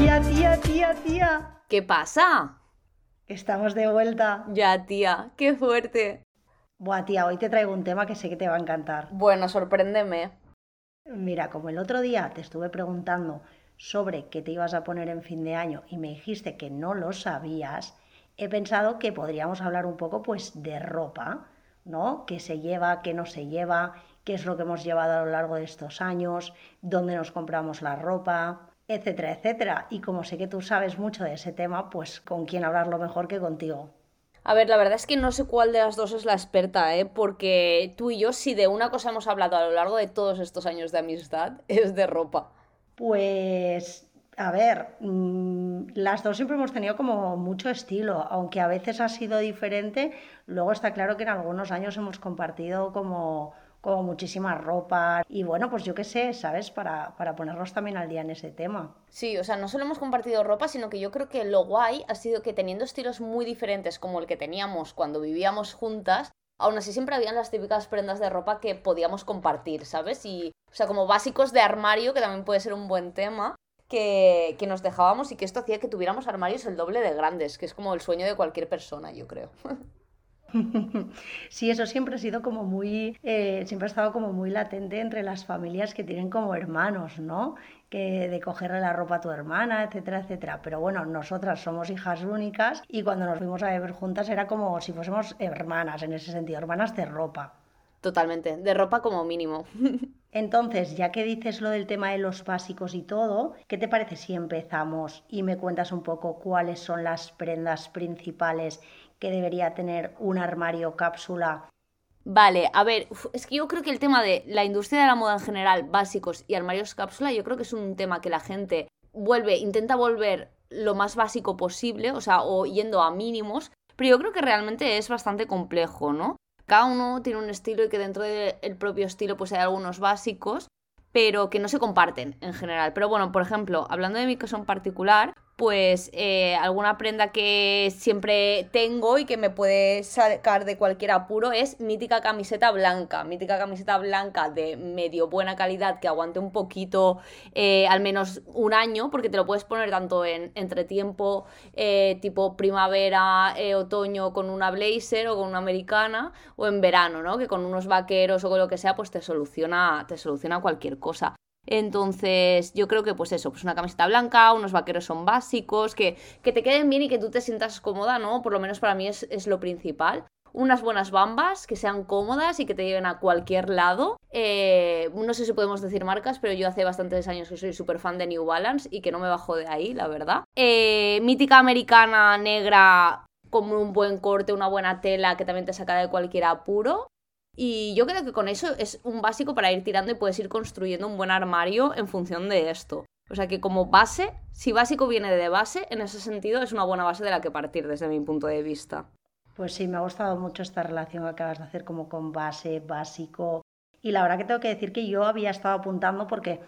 Tía, tía, tía, tía. ¿Qué pasa? Estamos de vuelta. Ya, tía, qué fuerte. Buah, tía, hoy te traigo un tema que sé que te va a encantar. Bueno, sorpréndeme. Mira, como el otro día te estuve preguntando sobre qué te ibas a poner en fin de año y me dijiste que no lo sabías, he pensado que podríamos hablar un poco pues de ropa, ¿no? ¿Qué se lleva, qué no se lleva, qué es lo que hemos llevado a lo largo de estos años, dónde nos compramos la ropa, etcétera, etcétera. Y como sé que tú sabes mucho de ese tema, pues con quién hablarlo mejor que contigo. A ver, la verdad es que no sé cuál de las dos es la experta, ¿eh? Porque tú y yo, si de una cosa hemos hablado a lo largo de todos estos años de amistad, es de ropa. Pues a ver, mm, las dos siempre hemos tenido como mucho estilo, aunque a veces ha sido diferente, luego está claro que en algunos años hemos compartido como, como muchísima ropa y bueno, pues yo qué sé, ¿sabes? Para, para ponernos también al día en ese tema. Sí, o sea, no solo hemos compartido ropa, sino que yo creo que lo guay ha sido que teniendo estilos muy diferentes como el que teníamos cuando vivíamos juntas, aún así siempre habían las típicas prendas de ropa que podíamos compartir, ¿sabes? Y, o sea, como básicos de armario, que también puede ser un buen tema, que, que, nos dejábamos y que esto hacía que tuviéramos armarios el doble de grandes, que es como el sueño de cualquier persona, yo creo. Sí, eso siempre ha sido como muy, eh, siempre ha estado como muy latente entre las familias que tienen como hermanos, ¿no? Que de cogerle la ropa a tu hermana, etcétera, etcétera. Pero bueno, nosotras somos hijas únicas y cuando nos fuimos a beber juntas era como si fuésemos hermanas, en ese sentido, hermanas de ropa. Totalmente, de ropa como mínimo. Entonces, ya que dices lo del tema de los básicos y todo, ¿qué te parece si empezamos y me cuentas un poco cuáles son las prendas principales que debería tener un armario cápsula? Vale, a ver, es que yo creo que el tema de la industria de la moda en general, básicos y armarios cápsula, yo creo que es un tema que la gente vuelve, intenta volver lo más básico posible, o sea, o yendo a mínimos, pero yo creo que realmente es bastante complejo, ¿no? Cada uno tiene un estilo y que dentro del propio estilo pues hay algunos básicos, pero que no se comparten en general. Pero bueno, por ejemplo, hablando de mi caso en particular, pues eh, alguna prenda que siempre tengo y que me puede sacar de cualquier apuro es mítica camiseta blanca, mítica camiseta blanca de medio buena calidad que aguante un poquito, eh, al menos un año, porque te lo puedes poner tanto en entretiempo, eh, tipo primavera, otoño con una blazer o con una americana, o en verano, ¿no? Que con unos vaqueros o con lo que sea, pues te soluciona, te soluciona cualquier cosa. Entonces, yo creo que pues eso, pues una camiseta blanca, unos vaqueros son básicos, que, que te queden bien y que tú te sientas cómoda, ¿no? Por lo menos para mí es, es lo principal unas buenas bambas que sean cómodas y que te lleven a cualquier lado. Eh, no sé si podemos decir marcas, pero yo hace bastantes años que soy súper fan de New Balance y que no me bajo de ahí, la verdad. Eh, mítica americana negra con un buen corte, una buena tela que también te saca de cualquier apuro. Y yo creo que con eso es un básico para ir tirando y puedes ir construyendo un buen armario en función de esto. O sea que como base, si básico viene de base, en ese sentido es una buena base de la que partir desde mi punto de vista. Pues sí, me ha gustado mucho esta relación que acabas de hacer como con base, básico. Y la verdad que tengo que decir que yo había estado apuntando porque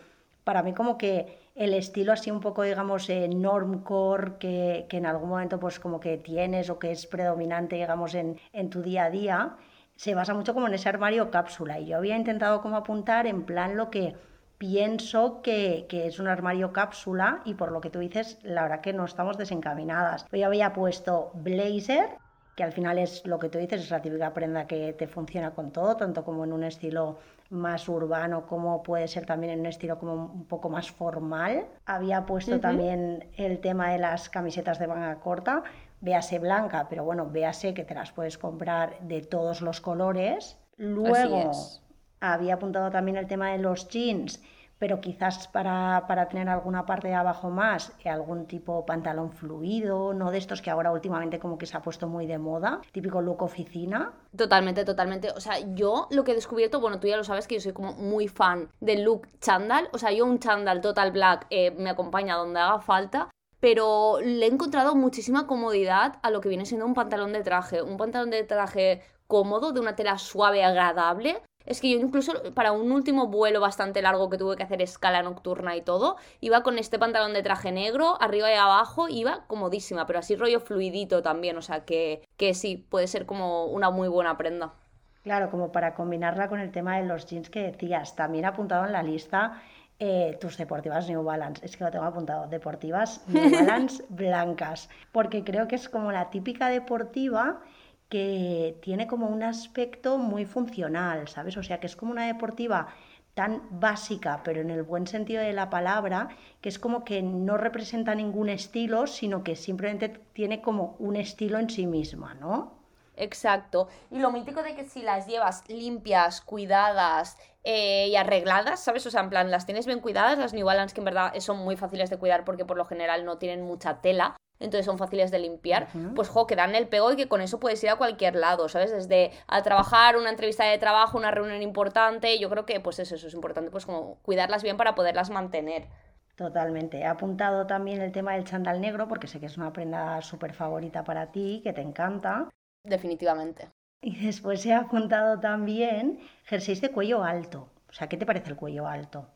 para mí como que el estilo así un poco, digamos, eh, normcore que, que, en algún momento pues como que tienes o que es predominante, digamos, en, en tu día a día, se basa mucho como en ese armario cápsula. Y yo había intentado como apuntar en plan lo que pienso que, que, es un armario cápsula y por lo que tú dices, la verdad que no estamos desencaminadas. Yo había puesto blazer, que al final es lo que tú dices, es la típica prenda que te funciona con todo, tanto como en un estilo más urbano, como puede ser también en un estilo como un poco más formal. Había puesto también el tema de las camisetas de manga corta, véase blanca, pero bueno, véase que te las puedes comprar de todos los colores. Luego había apuntado también el tema de los jeans, pero quizás para, para tener alguna parte de abajo más, eh, algún tipo pantalón fluido, no de estos que ahora últimamente como que se ha puesto muy de moda, típico look oficina. Totalmente, totalmente. O sea, yo lo que he descubierto, bueno, tú ya lo sabes que yo soy como muy fan del look chandal, o sea, yo un chandal total black eh, me acompaña donde haga falta, pero le he encontrado muchísima comodidad a lo que viene siendo un pantalón de traje. Un pantalón de traje cómodo, de una tela suave, agradable. Es que yo incluso para un último vuelo bastante largo que tuve que hacer escala nocturna y todo, iba con este pantalón de traje negro, arriba y abajo, iba comodísima, pero así rollo fluidito también, o sea que, que sí, puede ser como una muy buena prenda. Claro, como para combinarla con el tema de los jeans que decías. También apuntado en la lista eh, tus deportivas New Balance. Es que lo tengo apuntado, deportivas New Balance blancas, porque creo que es como la típica deportiva que tiene como un aspecto muy funcional, ¿sabes? O sea, que es como una deportiva tan básica, pero en el buen sentido de la palabra, que es como que no representa ningún estilo, sino que simplemente tiene como un estilo en sí misma, ¿no? Exacto. Y lo mítico de que si las llevas limpias, cuidadas eh, y arregladas, ¿sabes? O sea, en plan, las tienes bien cuidadas, las New Balance que en verdad son muy fáciles de cuidar porque por lo general no tienen mucha tela, entonces son fáciles de limpiar, pues jo, que dan el pego y que con eso puedes ir a cualquier lado, ¿sabes? Desde a trabajar, una entrevista de trabajo, una reunión importante, yo creo que pues eso, eso es importante, pues como cuidarlas bien para poderlas mantener. Totalmente. He apuntado también el tema del chándal negro porque sé que es una prenda súper favorita para ti, que te encanta. Definitivamente. Y después he apuntado también jerseys de cuello alto. O sea, ¿qué te parece el cuello alto?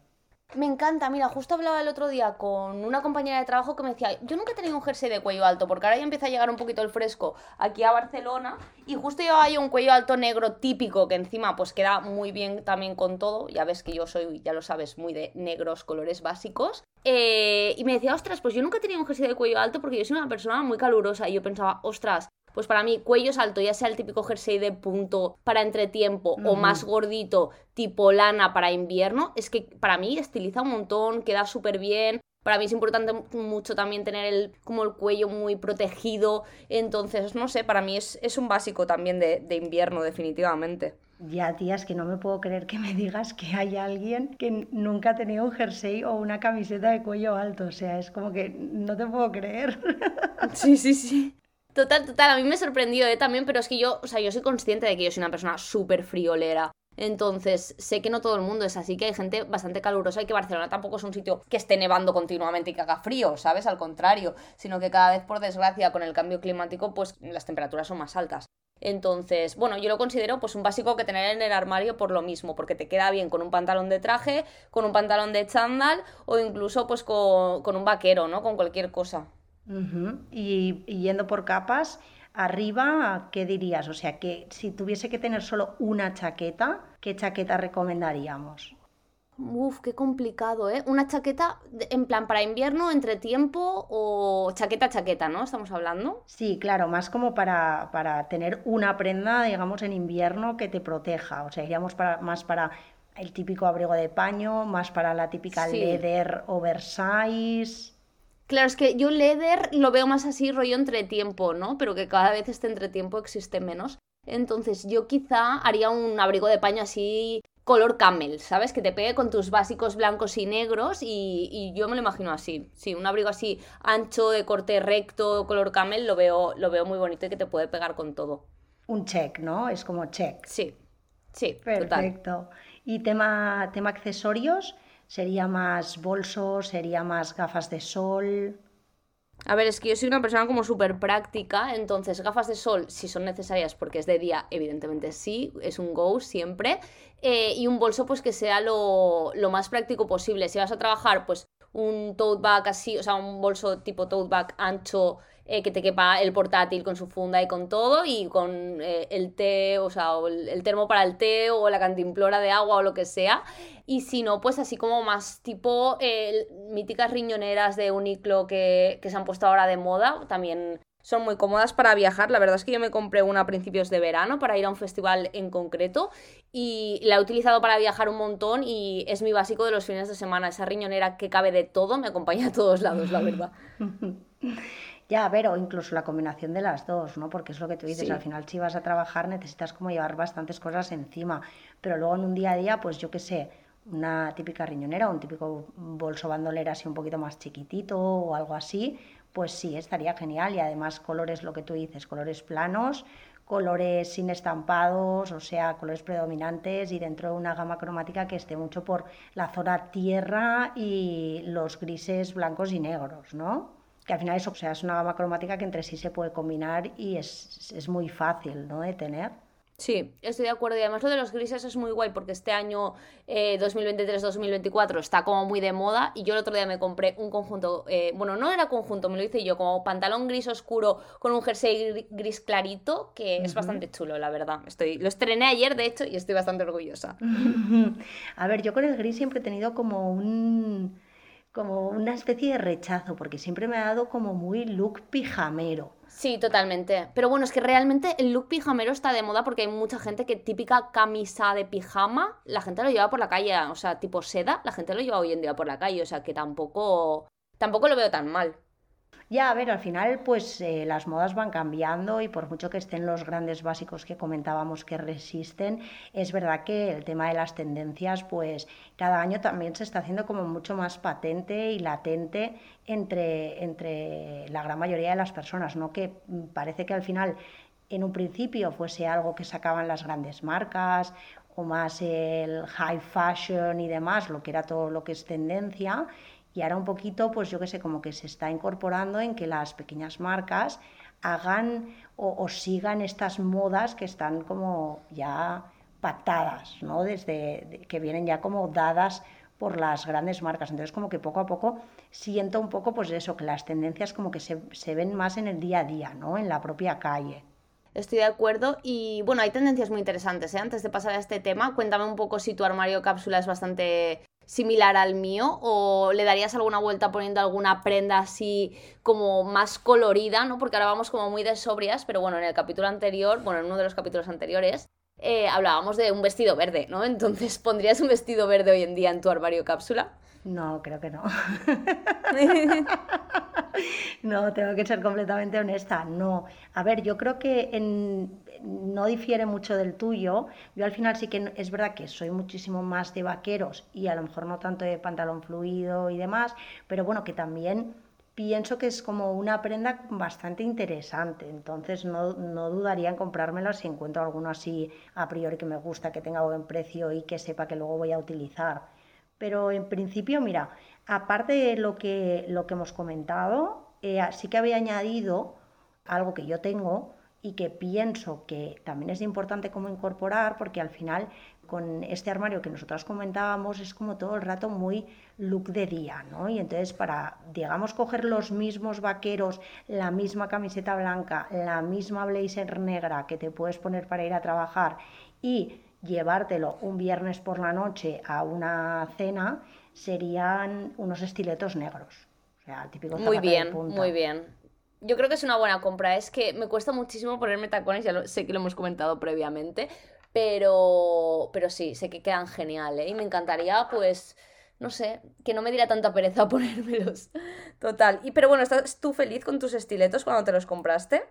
Me encanta, mira, justo hablaba el otro día con una compañera de trabajo que me decía, yo nunca he tenido un jersey de cuello alto, porque ahora ya empieza a llegar un poquito el fresco aquí a Barcelona, y justo yo hay un cuello alto negro típico, que encima pues queda muy bien también con todo, ya ves que yo soy, ya lo sabes, muy de negros, colores básicos, eh, y me decía, ostras, pues yo nunca he tenido un jersey de cuello alto porque yo soy una persona muy calurosa, y yo pensaba, ostras, pues para mí cuello alto, ya sea el típico jersey de punto para entretiempo o más gordito, tipo lana para invierno, es que para mí estiliza un montón, queda súper bien. Para mí es importante mucho también tener el, como el cuello muy protegido. Entonces, no sé, para mí es, un básico también de, de invierno, definitivamente. Ya, tía, es que no me puedo creer que me digas que hay alguien que nunca ha tenido un jersey o una camiseta de cuello alto. O sea, es como que no te puedo creer. Sí, sí, sí. Total, total, a mí me sorprendió ¿eh? también, pero es que yo, o sea, yo soy consciente de que yo soy una persona súper friolera. Entonces, sé que no todo el mundo es así, que hay gente bastante calurosa y que Barcelona tampoco es un sitio que esté nevando continuamente y que haga frío, ¿sabes? Al contrario, sino que cada vez, por desgracia, con el cambio climático, pues las temperaturas son más altas. Entonces, bueno, yo lo considero pues un básico que tener en el armario por lo mismo, porque te queda bien con un pantalón de traje, con un pantalón de chándal o incluso pues con, con un vaquero, ¿no? Con cualquier cosa y, yendo por capas, arriba, ¿qué dirías? O sea, que si tuviese que tener solo una chaqueta, ¿qué chaqueta recomendaríamos? Uf, qué complicado, ¿eh? Una chaqueta en plan para invierno, entre tiempo o chaqueta chaqueta, ¿no? Estamos hablando. Sí, claro, más como para, para tener una prenda, digamos, en invierno que te proteja. O sea, iríamos para, más para el típico abrigo de paño, más para la típica leather oversize. Claro, es que yo leather lo veo más así rollo entretiempo, ¿no? Pero que cada vez este entretiempo existe menos. Entonces yo quizá haría un abrigo de paño así color camel, ¿sabes? Que te pegue con tus básicos blancos y negros y, yo me lo imagino así. Sí, un abrigo así ancho, de corte recto, color camel, lo veo, lo veo muy bonito y que te puede pegar con todo. Un check, ¿no? Es como check. Sí, sí. Perfecto. ¿Y tema, tema accesorios? ¿Sería más bolso? ¿Sería más gafas de sol? A ver, es que yo soy una persona como súper práctica, entonces gafas de sol, si son necesarias porque es de día, evidentemente sí, es un go siempre. Eh, y un bolso pues que sea lo, lo, más práctico posible. Si vas a trabajar, pues un tote bag así, o sea, un bolso tipo tote bag ancho eh, que te quepa el portátil con su funda y con todo, y con eh, el té, o sea, el, termo para el té, o la cantimplora de agua, o lo que sea. Y si no, pues así como más tipo eh, míticas riñoneras de Uniqlo que, que se han puesto ahora de moda, también son muy cómodas para viajar. La verdad es que yo me compré una a principios de verano para ir a un festival en concreto y la he utilizado para viajar un montón y es mi básico de los fines de semana. Esa riñonera que cabe de todo me acompaña a todos lados, la verdad. Ya, a ver, o incluso la combinación de las dos, ¿no? Porque es lo que tú dices, al final si vas a trabajar necesitas como llevar bastantes cosas encima, pero luego en un día a día, pues yo qué sé, una típica riñonera un típico bolso bandolera así un poquito más chiquitito o algo así, pues sí, estaría genial y además colores, lo que tú dices, colores planos, colores sin estampados, o sea, colores predominantes y dentro de una gama cromática que esté mucho por la zona tierra y los grises blancos y negros, ¿no? Que al final es, o sea, es una gama cromática que entre sí se puede combinar y es, es muy fácil ¿no? de tener. Sí, estoy de acuerdo. Y además lo de los grises es muy guay porque este año 2023-2024 eh, está como muy de moda. Y yo el otro día me compré un conjunto, eh, bueno, no era conjunto, me lo hice yo, como pantalón gris oscuro con un jersey gris clarito, que es bastante chulo, la verdad. Estoy, lo estrené ayer, de hecho, y estoy bastante orgullosa. A ver, yo con el gris siempre he tenido como un como una especie de rechazo, porque siempre me ha dado como muy look pijamero. Sí, totalmente. Pero bueno, es que realmente el look pijamero está de moda porque hay mucha gente que típica camisa de pijama, la gente lo lleva por la calle, o sea, tipo seda, la gente lo lleva hoy en día por la calle, o sea, que tampoco tampoco lo veo tan mal. Ya, a ver, al final pues eh, las modas van cambiando y por mucho que estén los grandes básicos que comentábamos que resisten, es verdad que el tema de las tendencias pues cada año también se está haciendo como mucho más patente y latente entre, entre la gran mayoría de las personas, ¿no? Que parece que al final en un principio fuese algo que sacaban las grandes marcas o más el high fashion y demás, lo que era todo lo que es tendencia y ahora un poquito, pues yo qué sé, como que se está incorporando en que las pequeñas marcas hagan o, sigan estas modas que están como ya pactadas, ¿no? Desde que vienen ya como dadas por las grandes marcas. Entonces, como que poco a poco siento un poco, pues eso, que las tendencias como que se, se ven más en el día a día, ¿no? En la propia calle. Estoy de acuerdo. Y bueno, hay tendencias muy interesantes. ¿eh? Antes de pasar a este tema, cuéntame un poco si tu armario cápsula es bastante similar al mío o le darías alguna vuelta poniendo alguna prenda así como más colorida, ¿no? Porque ahora vamos como muy de sobrias, pero bueno, en el capítulo anterior, bueno, en uno de los capítulos anteriores, eh, hablábamos de un vestido verde, ¿no? Entonces, ¿pondrías un vestido verde hoy en día en tu armario cápsula? No, creo que no. no, tengo que ser completamente honesta. No. A ver, yo creo que no difiere mucho del tuyo. Yo al final sí que es verdad que soy muchísimo más de vaqueros y a lo mejor no tanto de pantalón fluido y demás, pero bueno, que también pienso que es como una prenda bastante interesante, entonces no, no, dudaría en comprármela si encuentro alguno así a priori que me gusta, que tenga buen precio y que sepa que luego voy a utilizar. Pero en principio, mira, aparte de lo que, lo que hemos comentado, eh, sí que había añadido algo que yo tengo y que pienso que también es importante como incorporar, porque al final con este armario que nosotras comentábamos es como todo el rato muy look de día, ¿no? Y entonces para, digamos, coger los mismos vaqueros, la misma camiseta blanca, la misma blazer negra que te puedes poner para ir a trabajar y llevártelo un viernes por la noche a una cena serían unos estiletos negros. O sea, típico Muy bien, muy bien. Yo creo que es una buena compra. Es que me cuesta muchísimo ponerme tacones, ya sé que lo hemos comentado previamente, pero, pero sí, sé que quedan geniales. ¿eh? Y me encantaría, pues, no sé, que no me diera tanta pereza ponérmelos. Total. Y, pero bueno, ¿estás tú feliz con tus estiletos cuando te los compraste?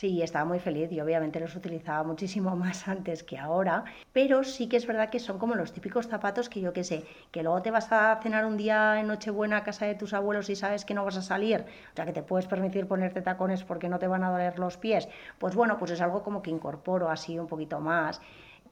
Sí, estaba muy feliz y obviamente los utilizaba muchísimo más antes que ahora, pero sí que es verdad que son como los típicos zapatos que yo qué sé, que luego te vas a cenar un día en Nochebuena a casa de tus abuelos y sabes que no vas a salir, o sea que te puedes permitir ponerte tacones porque no te van a doler los pies, pues bueno, pues es algo como que incorporo así un poquito más.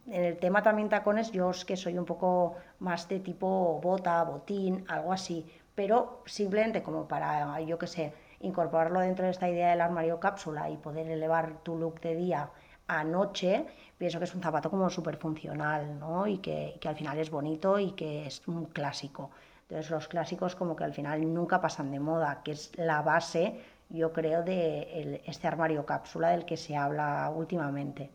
En el tema también tacones, yo es que soy un poco más de tipo bota, botín, algo así, pero simplemente como para, yo qué sé, incorporarlo dentro de esta idea del armario cápsula y poder elevar tu look de día a noche, pienso que es un zapato como súper funcional, ¿no? Y que, al final es bonito y que es un clásico. Entonces los clásicos como que al final nunca pasan de moda, que es la base, yo creo, de este armario cápsula del que se habla últimamente.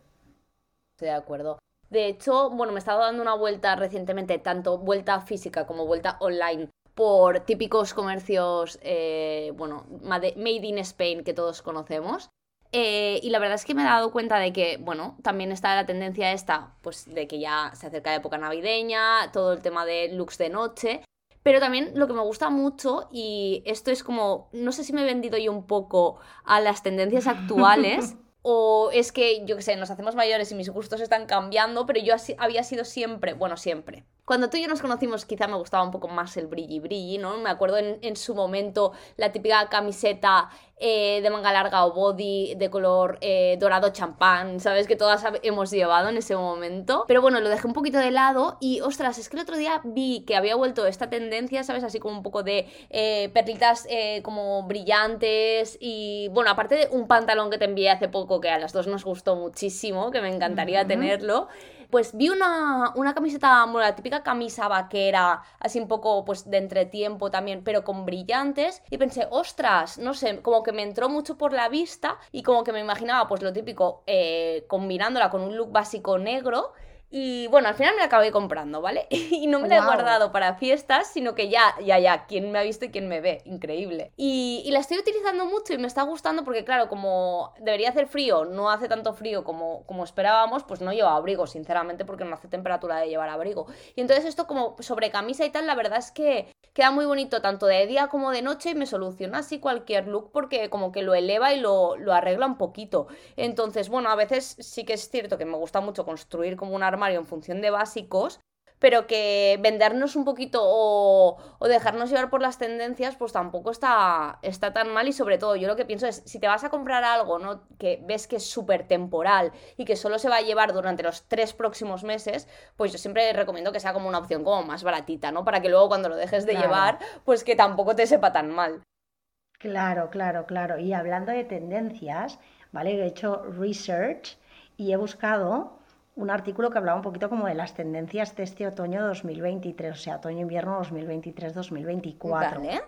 Estoy de acuerdo. De hecho, bueno, me he estado dando una vuelta recientemente, tanto vuelta física como vuelta online, por típicos comercios, eh, bueno, made in Spain que todos conocemos. Eh, y la verdad es que me he dado cuenta de que, bueno, también está la tendencia esta, pues de que ya se acerca la época navideña, todo el tema de looks de noche. Pero también lo que me gusta mucho, y esto es como, no sé si me he vendido yo un poco a las tendencias actuales, o es que, yo qué sé, nos hacemos mayores y mis gustos están cambiando, pero yo había sido siempre, bueno, siempre, Cuando tú y yo nos conocimos, quizá me gustaba un poco más el brilli brilli, ¿no? Me acuerdo en, su momento la típica camiseta eh, de manga larga o body de color eh, dorado champán, ¿sabes? Que todas hemos llevado en ese momento. Pero bueno, lo dejé un poquito de lado y, ostras, es que el otro día vi que había vuelto esta tendencia, ¿sabes? Así como un poco de eh, perlitas como brillantes y, bueno, aparte de un pantalón que te envié hace poco que a las dos nos gustó muchísimo, que me encantaría tenerlo pues vi una, una camiseta, bueno, la típica camisa vaquera, así un poco pues de entretiempo también, pero con brillantes, y pensé, ostras, no sé, como que me entró mucho por la vista y como que me imaginaba pues lo típico eh, combinándola con un look básico negro y bueno, al final me la acabé comprando, ¿vale? y no me la he guardado para fiestas, sino que ya, ya, ya, quién me ha visto y quién me ve. Increíble. Y, y, la estoy utilizando mucho y me está gustando porque, claro, como debería hacer frío, no hace tanto frío como, como esperábamos, pues no llevo abrigo, sinceramente, porque no hace temperatura de llevar abrigo. Y entonces esto como sobre camisa y tal, la verdad es que queda muy bonito tanto de día como de noche y me soluciona así cualquier look porque como que lo eleva y lo, lo arregla un poquito. Entonces, bueno, a veces sí que es cierto que me gusta mucho construir como un arma en función de básicos, pero que vendernos un poquito o, dejarnos llevar por las tendencias, pues tampoco está, está tan mal. Y sobre todo, yo lo que pienso es, si te vas a comprar algo ¿no? que ves que es súper temporal y que solo se va a llevar durante los tres próximos meses, pues yo siempre recomiendo que sea como una opción como más baratita, ¿no? Para que luego cuando lo dejes de llevar, pues que tampoco te sepa tan mal. Claro, claro, claro. Y hablando de tendencias, ¿vale? He hecho research y he buscado un artículo que hablaba un poquito como de las tendencias de este otoño 2023, o sea, otoño-invierno 2023-2024. Vale,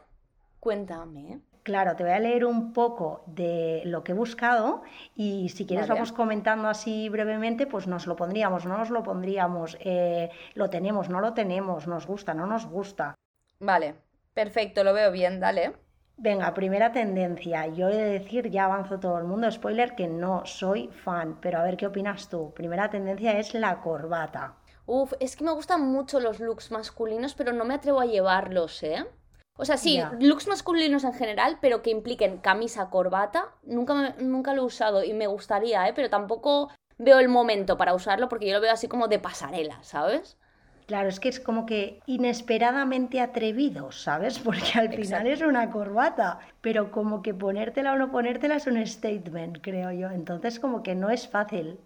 cuéntame. Claro, te voy a leer un poco de lo que he buscado y si quieres vamos comentando así brevemente, pues nos lo pondríamos, no nos lo pondríamos, eh, lo tenemos, no lo tenemos, nos gusta, no nos gusta. Vale, perfecto, lo veo bien, dale. Venga, primera tendencia. Yo he de decir, ya avanzo todo el mundo, spoiler, que no soy fan, pero a ver qué opinas tú. Primera tendencia es la corbata. Uf, es que me gustan mucho los looks masculinos, pero no me atrevo a llevarlos, ¿eh? O sea, sí, looks masculinos en general, pero que impliquen camisa, corbata, nunca, nunca lo he usado y me gustaría, ¿eh? Pero tampoco veo el momento para usarlo porque yo lo veo así como de pasarela, ¿sabes? Claro, es que es como que inesperadamente atrevido, ¿sabes? Porque al final es una corbata, pero como que ponértela o no ponértela es un statement, creo yo. Entonces como que no es fácil.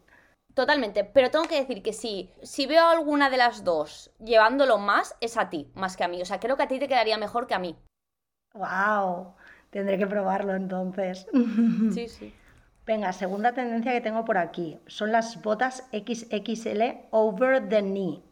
Totalmente, pero tengo que decir que sí, si veo alguna de las dos llevándolo más, es a ti, más que a mí. O sea, creo que a ti te quedaría mejor que a mí. ¡Wow! Tendré que probarlo entonces. Sí, sí. Venga, segunda tendencia que tengo por aquí. Son las botas XXL over the knee.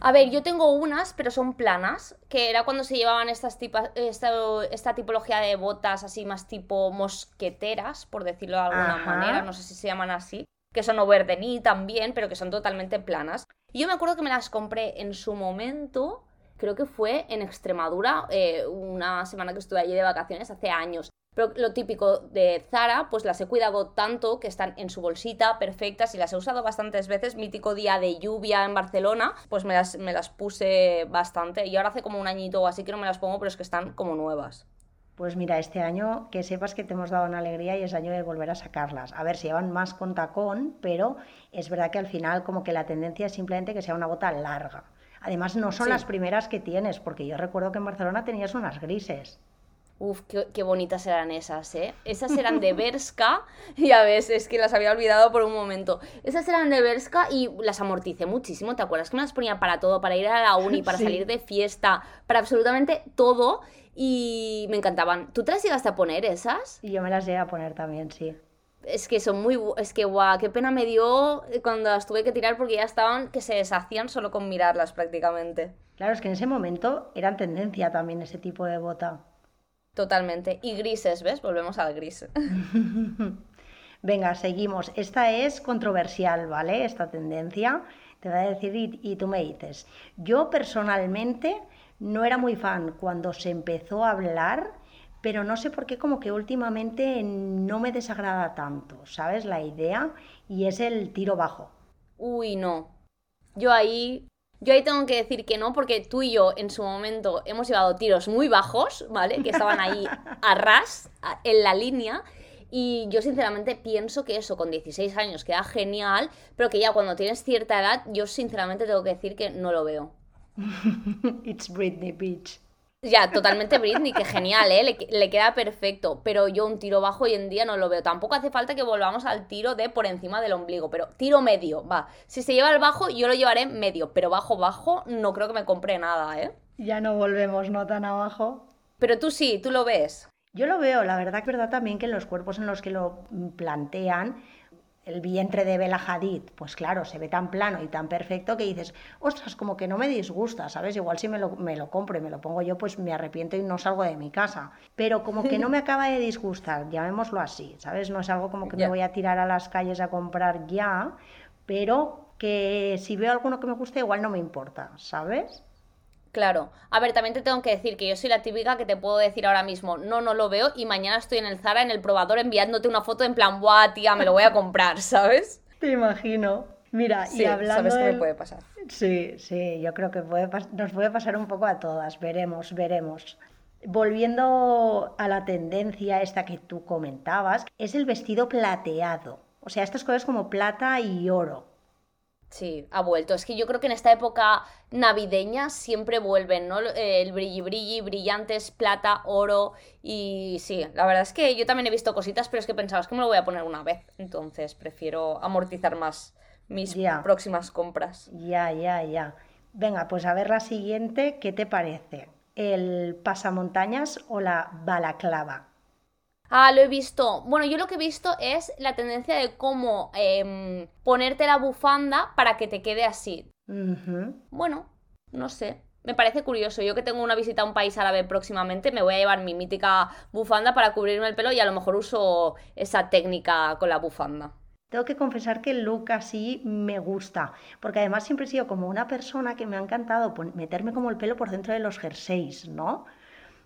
A ver, yo tengo unas, pero son planas, que era cuando se llevaban estas esta, tipología de botas así más tipo mosqueteras, por decirlo de alguna manera, no sé si se llaman así, que son over the knee también, pero que son totalmente planas. Y yo me acuerdo que me las compré en su momento, creo que fue en Extremadura, eh, una semana que estuve allí de vacaciones, hace años. Pero lo típico de Zara, pues las he cuidado tanto que están en su bolsita perfectas y las he usado bastantes veces. Mítico día de lluvia en Barcelona, pues me las, me las puse bastante. Y ahora hace como un añito o así que no me las pongo, pero es que están como nuevas. Pues mira, este año que sepas que te hemos dado una alegría y es año de volver a sacarlas. A ver, se llevan más con tacón, pero es verdad que al final como que la tendencia es simplemente que sea una bota larga. Además no son las primeras que tienes, porque yo recuerdo que en Barcelona tenías unas grises. Uf, qué, bonitas eran esas, ¿eh? Esas eran de Berska, ya ves, es que las había olvidado por un momento. Esas eran de Berska y las amorticé muchísimo, ¿te acuerdas? Que me las ponía para todo, para ir a la uni, para salir de fiesta, para absolutamente todo y me encantaban. ¿Tú te las llegaste a poner esas? Y yo me las llegué a poner también, sí. Es que son muy... Es que guau, qué pena me dio cuando las tuve que tirar porque ya estaban que se deshacían solo con mirarlas prácticamente. Claro, es que en ese momento eran tendencia también ese tipo de bota. Totalmente. Y grises, ¿ves? Volvemos al gris. Venga, seguimos. Esta es controversial, ¿vale? Esta tendencia. Te voy a decir y, tú me dices. Yo personalmente no era muy fan cuando se empezó a hablar, pero no sé por qué como que últimamente no me desagrada tanto, ¿sabes? La idea y es el tiro bajo. Uy, no. Yo ahí yo ahí tengo que decir que no, porque tú y yo en su momento hemos llevado tiros muy bajos, ¿vale? Que estaban ahí a ras, en la línea. Y yo sinceramente pienso que eso con 16 años queda genial, pero que ya cuando tienes cierta edad, yo sinceramente tengo que decir que no lo veo. It's Britney Beach. Ya, totalmente Britney, que genial, ¿eh? Le, queda perfecto, pero yo un tiro bajo hoy en día no lo veo. Tampoco hace falta que volvamos al tiro de por encima del ombligo, pero tiro medio, va. Si se lleva el bajo, yo lo llevaré medio, pero bajo, bajo, no creo que me compre nada, ¿eh? Ya no volvemos, no tan abajo. Pero tú sí, tú lo ves. Yo lo veo, la verdad que es verdad también que en los cuerpos en los que lo plantean, el vientre de Bela Hadid, pues claro, se ve tan plano y tan perfecto que dices, ostras, como que no me disgusta, ¿sabes? Igual si me lo, me lo compro y me lo pongo yo, pues me arrepiento y no salgo de mi casa. Pero como que no me acaba de disgustar, llamémoslo así, ¿sabes? No es algo como que me voy a tirar a las calles a comprar ya, pero que si veo alguno que me guste, igual no me importa, ¿sabes? Claro. A ver, también te tengo que decir que yo soy la típica que te puedo decir ahora mismo, no, no lo veo y mañana estoy en el Zara, en el probador, enviándote una foto en plan, ¡buah, tía, me lo voy a comprar! ¿Sabes? Te imagino. Mira, y hablando. Sabes que me puede pasar. Sí, sí, yo creo que puede nos puede pasar un poco a todas. Veremos, veremos. Volviendo a la tendencia esta que tú comentabas, es el vestido plateado. O sea, estas cosas como plata y oro. Sí, ha vuelto. Es que yo creo que en esta época navideña siempre vuelven, ¿no? El brilli brilli, brillantes, plata, oro. Y sí, la verdad es que yo también he visto cositas, pero es que pensaba, es que me lo voy a poner una vez. Entonces prefiero amortizar más mis próximas compras. Ya, ya, ya. Venga, pues a ver la siguiente, ¿qué te parece? ¿El pasamontañas o la balaclava? Ah, lo he visto. Bueno, yo lo que he visto es la tendencia de cómo em, ponerte la bufanda para que te quede así. Bueno, no sé. Me parece curioso. Yo que tengo una visita a un país árabe próximamente, me voy a llevar mi mítica bufanda para cubrirme el pelo y a lo mejor uso esa técnica con la bufanda. Tengo que confesar que el look así me gusta, porque además siempre he sido como una persona que me ha encantado meterme como el pelo por dentro de los jerseys, ¿no?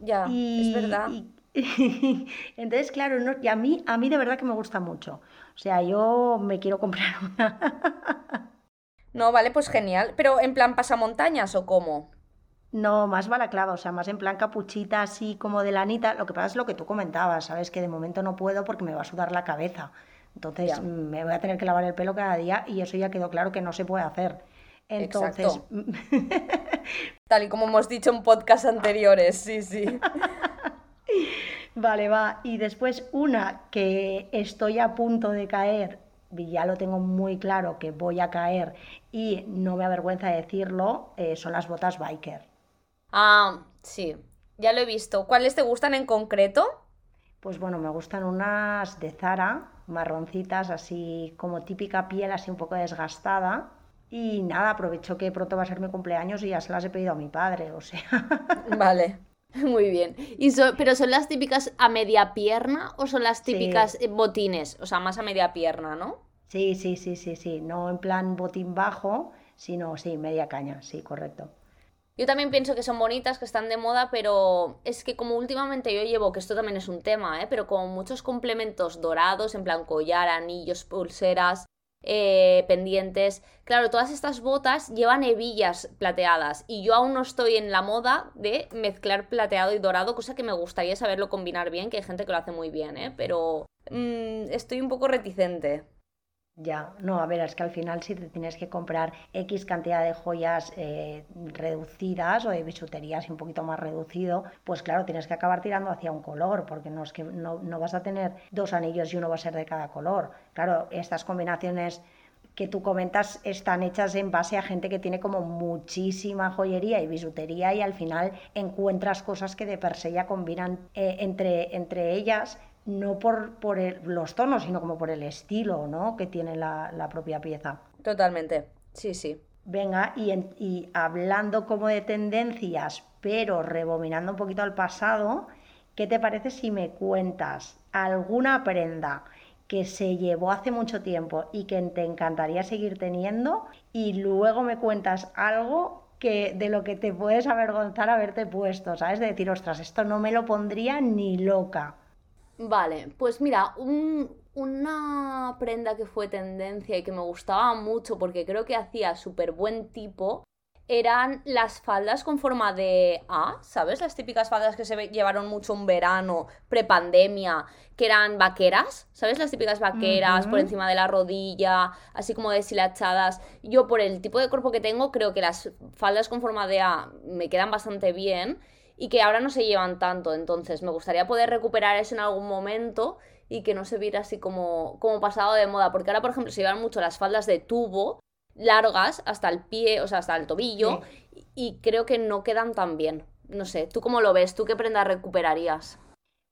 Ya, es verdad. Entonces, claro, y a mí, a mí de verdad que me gusta mucho. O sea, yo me quiero comprar una. no, vale, pues genial. Pero en plan pasamontañas o cómo? No, más balaclava, o sea, más en plan capuchita, así como de lanita. Lo que pasa es lo que tú comentabas, ¿sabes? Que de momento no puedo porque me va a sudar la cabeza. Entonces me voy a tener que lavar el pelo cada día y eso ya quedó claro que no se puede hacer. Entonces. Tal y como hemos dicho en podcasts anteriores, sí, sí. Vale, va. Y después una que estoy a punto de caer, y ya lo tengo muy claro que voy a caer y no me avergüenza decirlo, eh, son las botas biker. Ah, sí, ya lo he visto. ¿Cuáles te gustan en concreto? Pues bueno, me gustan unas de Zara, marroncitas, así como típica piel, así un poco desgastada. Y nada, aprovecho que pronto va a ser mi cumpleaños y ya se las he pedido a mi padre, o sea. Vale. Muy bien. Y ¿Pero son las típicas a media pierna o son las típicas eh, botines? O sea, más a media pierna, ¿no? Sí, sí, sí, sí, sí. No en plan botín bajo, sino, sí, media caña, sí, correcto. Yo también pienso que son bonitas, que están de moda, pero es que como últimamente yo llevo, que esto también es un tema, ¿eh? pero con muchos complementos dorados, en plan collar, anillos, pulseras, eh, pendientes. Claro, todas estas botas llevan hebillas plateadas y yo aún no estoy en la moda de mezclar plateado y dorado, cosa que me gustaría saberlo combinar bien, que hay gente que lo hace muy bien, ¿eh? pero mm, estoy un poco reticente. Ya, no, a ver, es que al final si te tienes que comprar X cantidad de joyas eh, reducidas o de bisuterías un poquito más reducido, pues claro, tienes que acabar tirando hacia un color, porque no es que no, no vas a tener dos anillos y uno va a ser de cada color. Claro, estas combinaciones que tú comentas están hechas en base a gente que tiene como muchísima joyería y bisutería y al final encuentras cosas que de per se ya combinan eh, entre, entre ellas no por, por los tonos, sino como por el estilo ¿no? que tiene la, propia pieza. Totalmente, sí, sí. Venga, y, y hablando como de tendencias, pero rebobinando un poquito al pasado, ¿qué te parece si me cuentas alguna prenda que se llevó hace mucho tiempo y que te encantaría seguir teniendo y luego me cuentas algo que de lo que te puedes avergonzar haberte puesto, ¿sabes? De decir, ostras, esto no me lo pondría ni loca. Vale, pues mira, una prenda que fue tendencia y que me gustaba mucho porque creo que hacía súper buen tipo eran las faldas con forma de A, ¿sabes? Las típicas faldas que se llevaron mucho un verano, prepandemia, que eran vaqueras, ¿sabes? Las típicas vaqueras por encima de la rodilla, así como deshilachadas. Yo por el tipo de cuerpo que tengo, creo que las faldas con forma de A me quedan bastante bien y que ahora no se llevan tanto, entonces me gustaría poder recuperar eso en algún momento y que no se viera así como, como pasado de moda, porque ahora, por ejemplo, se llevan mucho las faldas de tubo, largas hasta el pie, o sea, hasta el tobillo, y creo que no quedan tan bien. No sé, ¿tú cómo lo ves? ¿Tú qué prenda recuperarías?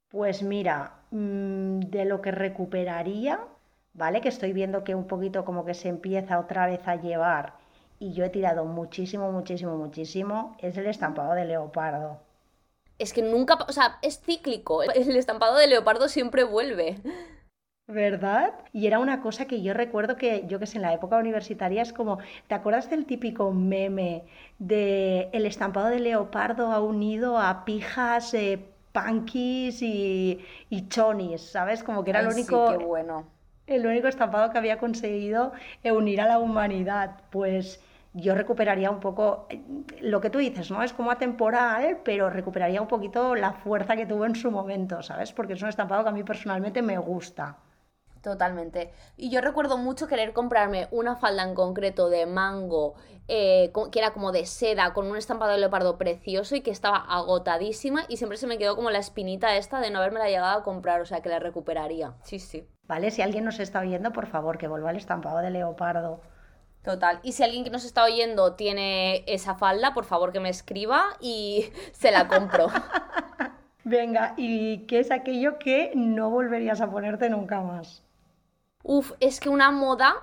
Pues mira, mm, de lo que recuperaría, ¿vale? Que estoy viendo que un poquito como que se empieza otra vez a llevar y yo he tirado muchísimo, muchísimo, muchísimo, es el estampado de leopardo. Es que nunca, o sea, es cíclico. El estampado de leopardo siempre vuelve. ¿Verdad? Y era una cosa que yo recuerdo que, yo que sé, en la época universitaria es como, ¿te acuerdas del típico meme de el estampado de leopardo ha unido a pijas, eh, punkies y, y chonis, ¿sabes? Como que era el único... Sí, qué bueno. El único estampado que había conseguido unir a la humanidad. Pues yo recuperaría un poco lo que tú dices, ¿no? Es como atemporal, pero recuperaría un poquito la fuerza que tuvo en su momento, ¿sabes? Porque es un estampado que a mí personalmente me gusta. Totalmente. Y yo recuerdo mucho querer comprarme una falda en concreto de mango, eh, que era como de seda, con un estampado de leopardo precioso y que estaba agotadísima y siempre se me quedó como la espinita esta de no haberme la llegado a comprar, o sea que la recuperaría. Sí, sí. Vale, si alguien nos está oyendo, por favor, que vuelva al estampado de leopardo. Total. Y si alguien que nos está oyendo tiene esa falda, por favor que me escriba y se la compro. Venga, ¿y qué es aquello que no volverías a ponerte nunca más? Uf, es que una moda,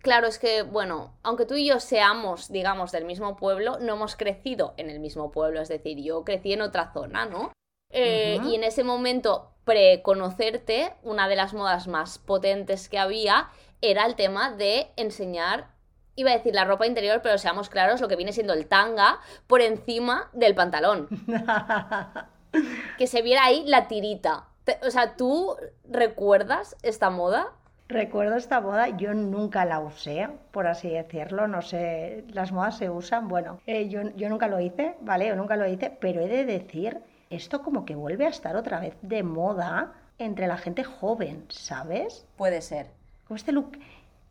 claro, es que, bueno, aunque tú y yo seamos, digamos, del mismo pueblo, no hemos crecido en el mismo pueblo, es decir, yo crecí en otra zona, ¿no? Eh, y en ese momento, pre-conocerte, una de las modas más potentes que había era el tema de enseñar, iba a decir la ropa interior, pero seamos claros, lo que viene siendo el tanga por encima del pantalón. que se viera ahí la tirita. O sea, ¿tú recuerdas esta moda? Recuerdo esta moda, yo nunca la usé, por así decirlo, no sé, las modas se usan, bueno, eh, yo, yo, nunca lo hice, ¿vale? Yo nunca lo hice, pero he de decir, esto como que vuelve a estar otra vez de moda entre la gente joven, ¿sabes? Puede ser. Como este look,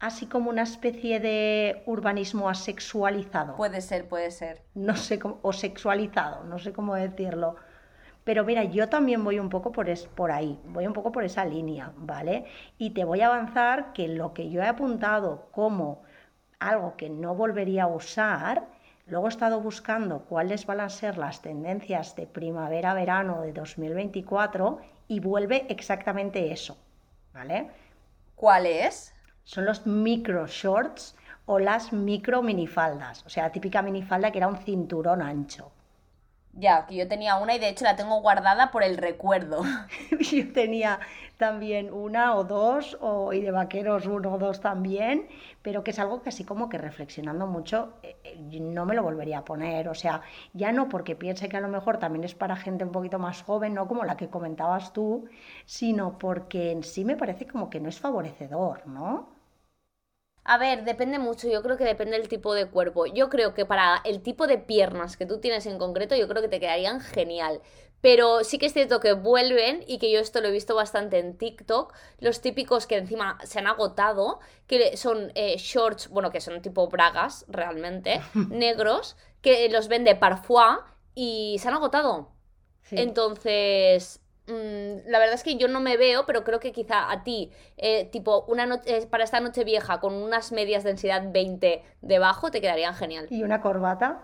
así como una especie de urbanismo asexualizado. Puede ser, puede ser. No sé cómo, o sexualizado, no sé cómo decirlo. Pero mira, yo también voy un poco por, es, por ahí, voy un poco por esa línea, ¿vale? Y te voy a avanzar que lo que yo he apuntado como algo que no volvería a usar, luego he estado buscando cuáles van a ser las tendencias de primavera-verano de 2024 y vuelve exactamente eso, ¿vale? ¿Cuál es? Son los micro shorts o las micro minifaldas, o sea, la típica minifalda que era un cinturón ancho. Ya, que yo tenía una y de hecho la tengo guardada por el recuerdo. yo tenía también una o dos, o, y de vaqueros uno o dos también, pero que es algo que así como que reflexionando mucho eh, eh, no me lo volvería a poner. O sea, ya no porque piense que a lo mejor también es para gente un poquito más joven, no como la que comentabas tú, sino porque en sí me parece como que no es favorecedor, ¿no? A ver, depende mucho, yo creo que depende del tipo de cuerpo. Yo creo que para el tipo de piernas que tú tienes en concreto, yo creo que te quedarían genial. Pero sí que es cierto que vuelven, y que yo esto lo he visto bastante en TikTok, los típicos que encima se han agotado, que son eh, shorts, bueno, que son tipo bragas realmente, negros, que los vende Parfois y se han agotado. Entonces, Mm, la verdad es que yo no me veo, pero creo que quizá a ti, eh, tipo, una noche, eh, para esta noche vieja con unas medias densidad 20 debajo, te quedarían genial. ¿Y una corbata?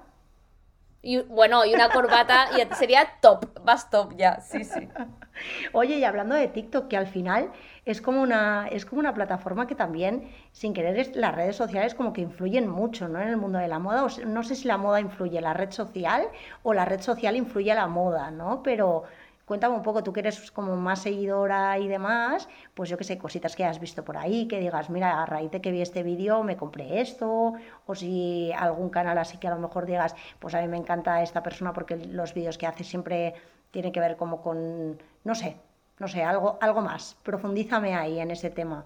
Y, bueno, y una corbata y sería top, vas top ya, sí, sí. Oye, y hablando de TikTok, que al final es como una, es como una plataforma que también, sin querer, las redes sociales como que influyen mucho ¿no? en el mundo de la moda. no sé si la moda influye la red social o la red social influye a la moda, ¿no? Pero Cuéntame un poco, tú que eres como más seguidora y demás, pues yo qué sé, cositas que has visto por ahí, que digas, mira, a raíz de que vi este vídeo me compré esto, o si algún canal así que a lo mejor digas, pues a mí me encanta esta persona porque los vídeos que hace siempre tiene que ver como con, no sé, no sé, algo, algo más. Profundízame ahí en ese tema.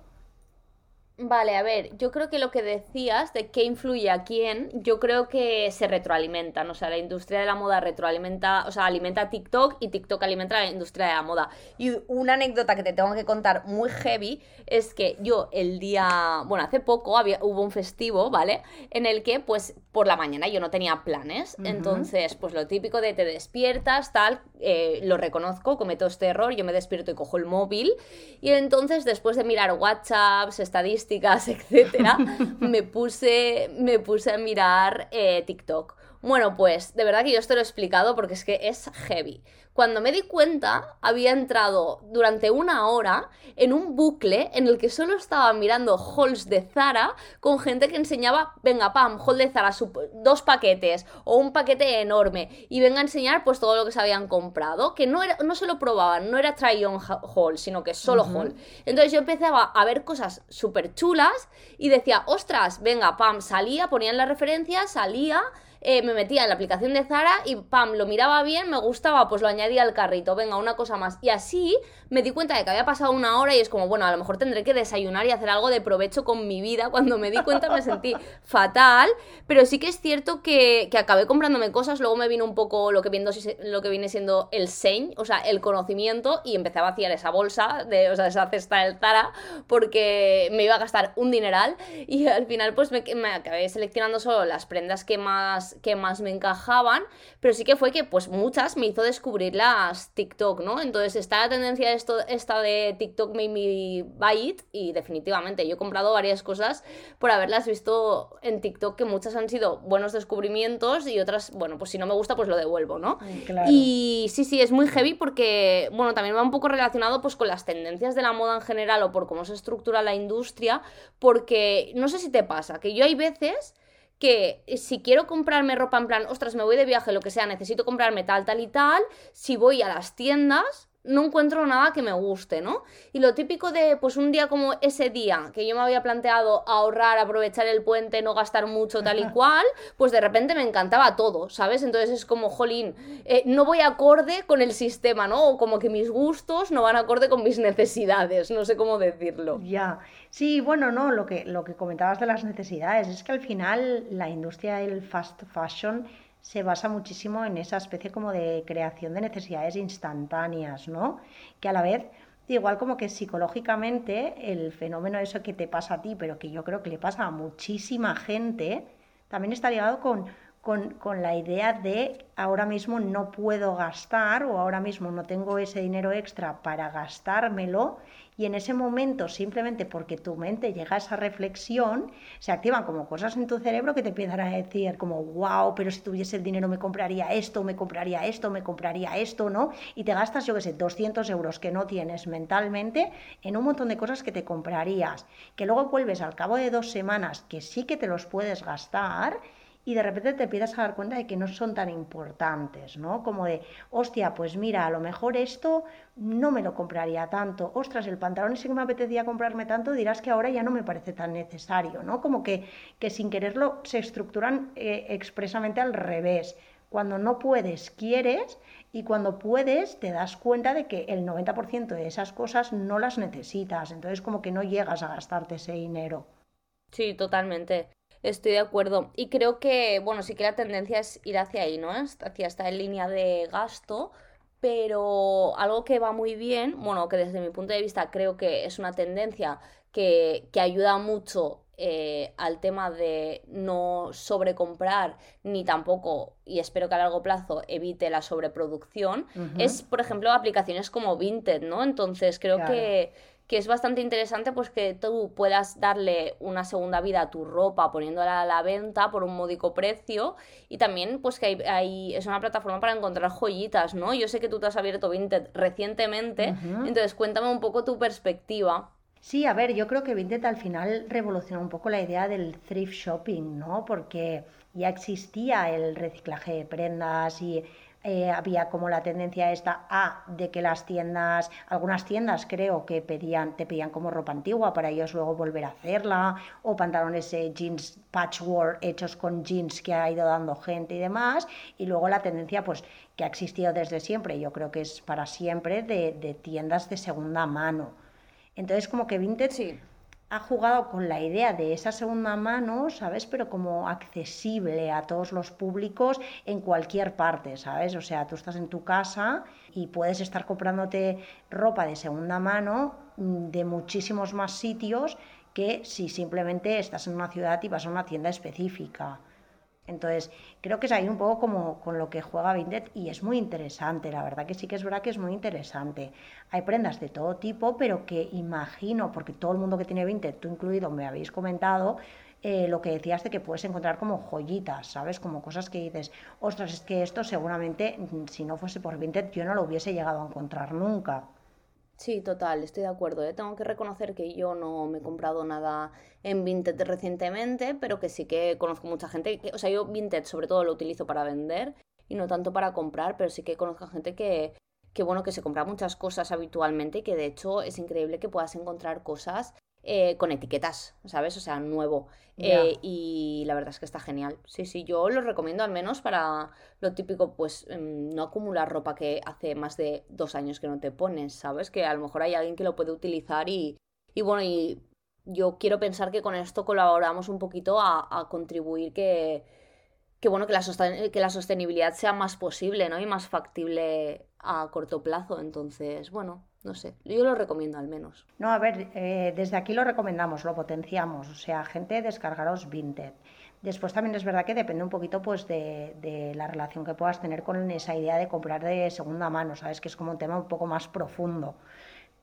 Vale, a ver, yo creo que lo que decías de qué influye a quién, yo creo que se retroalimentan, o sea, la industria de la moda retroalimenta, o sea, alimenta a TikTok y TikTok alimenta a la industria de la moda. Y una anécdota que te tengo que contar muy heavy es que yo el día, bueno, hace poco había, hubo un festivo, ¿vale? En el que pues por la mañana yo no tenía planes, entonces pues lo típico de te despiertas, tal, eh, lo reconozco, cometo este error, yo me despierto y cojo el móvil y entonces después de mirar WhatsApps, estadísticas, etcétera, me puse, me puse a mirar eh, TikTok. Bueno, pues de verdad que yo esto lo he explicado porque es que es heavy. Cuando me di cuenta, había entrado durante una hora en un bucle en el que solo estaba mirando hauls de Zara con gente que enseñaba, venga, pam, haul de Zara, dos paquetes o un paquete enorme y venga a enseñar pues todo lo que se habían comprado, que no, era, no se lo probaban, no era try on haul, sino que solo haul. Entonces yo empezaba a ver cosas súper chulas y decía, ostras, venga, pam, salía, ponían la referencia, salía eh, me metía en la aplicación de Zara y pam, lo miraba bien, me gustaba, pues lo añadía al carrito, venga, una cosa más. Y así me di cuenta de que había pasado una hora y es como, bueno, a lo mejor tendré que desayunar y hacer algo de provecho con mi vida. Cuando me di cuenta me sentí fatal, pero sí que es cierto que, que acabé comprándome cosas, luego me vino un poco lo que, viendo, lo que viene siendo el sein, o sea, el conocimiento, y empecé a vaciar esa bolsa, de, o sea, esa cesta del Zara, porque me iba a gastar un dineral y al final pues me, me acabé seleccionando solo las prendas que más que más me encajaban, pero sí que fue que pues muchas me hizo descubrir las TikTok, ¿no? Entonces está la tendencia de esto, esta de TikTok Made Me Buy It y definitivamente yo he comprado varias cosas por haberlas visto en TikTok que muchas han sido buenos descubrimientos y otras, bueno, pues si no me gusta pues lo devuelvo, ¿no? Y sí, sí, es muy heavy porque, bueno, también va un poco relacionado pues con las tendencias de la moda en general o por cómo se estructura la industria, porque no sé si te pasa, que yo hay veces que si quiero comprarme ropa en plan, ostras, me voy de viaje, lo que sea, necesito comprarme tal, tal y tal, si voy a las tiendas, no encuentro nada que me guste, ¿no? Y lo típico de, pues un día como ese día, que yo me había planteado ahorrar, aprovechar el puente, no gastar mucho, tal y cual, pues de repente me encantaba todo, ¿sabes? Entonces es como, jolín, eh, no voy acorde con el sistema, ¿no? O como que mis gustos no van acorde con mis necesidades, no sé cómo decirlo. Ya, sí, bueno, no, lo que, lo que comentabas de las necesidades, es que al final la industria del fast fashion se basa muchísimo en esa especie como de creación de necesidades instantáneas, ¿no? Que a la vez, igual como que psicológicamente el fenómeno eso que te pasa a ti, pero que yo creo que le pasa a muchísima gente, también está ligado con, con, con la idea de ahora mismo no puedo gastar o ahora mismo no tengo ese dinero extra para gastármelo y en ese momento, simplemente porque tu mente llega a esa reflexión, se activan como cosas en tu cerebro que te empiezan a decir como, wow, pero si tuviese el dinero me compraría esto, me compraría esto, me compraría esto, ¿no? Y te gastas, yo qué sé, 200 euros que no tienes mentalmente en un montón de cosas que te comprarías, que luego vuelves al cabo de dos semanas que sí que te los puedes gastar y de repente te empiezas a dar cuenta de que no son tan importantes, ¿no? Como de, hostia, pues mira, a lo mejor esto no me lo compraría tanto, ostras, el pantalón ese que me apetecía comprarme tanto, dirás que ahora ya no me parece tan necesario, ¿no? Como que, que sin quererlo se estructuran eh, expresamente al revés. Cuando no puedes, quieres, y cuando puedes, te das cuenta de que el 90% de esas cosas no las necesitas, entonces como que no llegas a gastarte ese dinero. Sí, totalmente. Estoy de acuerdo. Y creo que, bueno, sí que la tendencia es ir hacia ahí, ¿no? Hacia esta línea de gasto. Pero algo que va muy bien, bueno, que desde mi punto de vista creo que es una tendencia que, que ayuda mucho eh, al tema de no sobrecomprar ni tampoco, y espero que a largo plazo evite la sobreproducción, es, por ejemplo, aplicaciones como Vinted, ¿no? Entonces creo que que es bastante interesante pues que tú puedas darle una segunda vida a tu ropa poniéndola a la venta por un módico precio y también pues que hay, es una plataforma para encontrar joyitas, ¿no? Yo sé que tú te has abierto Vinted recientemente, entonces cuéntame un poco tu perspectiva. Sí, a ver, yo creo que Vinted al final revolucionó un poco la idea del thrift shopping, ¿no? Porque ya existía el reciclaje de prendas y eh, había como la tendencia esta a de que las tiendas, algunas tiendas creo que pedían, te pedían como ropa antigua para ellos luego volver a hacerla, o pantalones eh, jeans patchwork hechos con jeans que ha ido dando gente y demás, y luego la tendencia pues que ha existido desde siempre, yo creo que es para siempre, de, de tiendas de segunda mano. Entonces como que Vinted sí ha jugado con la idea de esa segunda mano, ¿sabes? Pero como accesible a todos los públicos en cualquier parte, ¿sabes? O sea, tú estás en tu casa y puedes estar comprándote ropa de segunda mano mm, de muchísimos más sitios que si simplemente estás en una ciudad y vas a una tienda específica. Entonces, creo que es ahí un poco como con lo que juega Vinted y es muy interesante, la verdad que sí que es verdad que es muy interesante. Hay prendas de todo tipo, pero que imagino, porque todo el mundo que tiene Vinted, tú incluido, me habéis comentado, eh, lo que decías de que puedes encontrar como joyitas, ¿sabes? Como cosas que dices, ostras, es que esto seguramente, mm, si no fuese por Vinted, yo no lo hubiese llegado a encontrar nunca. Sí, total, estoy de acuerdo. ¿eh? Tengo que reconocer que yo no me he comprado nada en Vinted recientemente, pero que sí que conozco mucha gente. Que, o sea, yo Vinted sobre todo lo utilizo para vender y no tanto para comprar, pero sí que conozco gente que, que bueno, que se compra muchas cosas habitualmente y que de hecho es increíble que puedas encontrar cosas eh, con etiquetas, ¿sabes? O sea, nuevo. Eh, y la verdad es que está genial. Sí, sí, yo lo recomiendo al menos para lo típico, pues em, no acumular ropa que hace más de dos años que no te pones, ¿sabes? Que a lo mejor hay alguien que lo puede utilizar y, y bueno, y yo quiero pensar que con esto colaboramos un poquito a, a contribuir que, que bueno, que la, que la sostenibilidad sea más posible, ¿no? Y más factible a corto plazo. Entonces, bueno, no sé, yo lo recomiendo al menos. No, a ver, eh, desde aquí lo recomendamos, lo potenciamos, o sea, gente, descargaros Vinted. Después también es verdad que depende un poquito pues de, de, la relación que puedas tener con esa idea de comprar de segunda mano, ¿sabes? Que es como un tema un poco más profundo.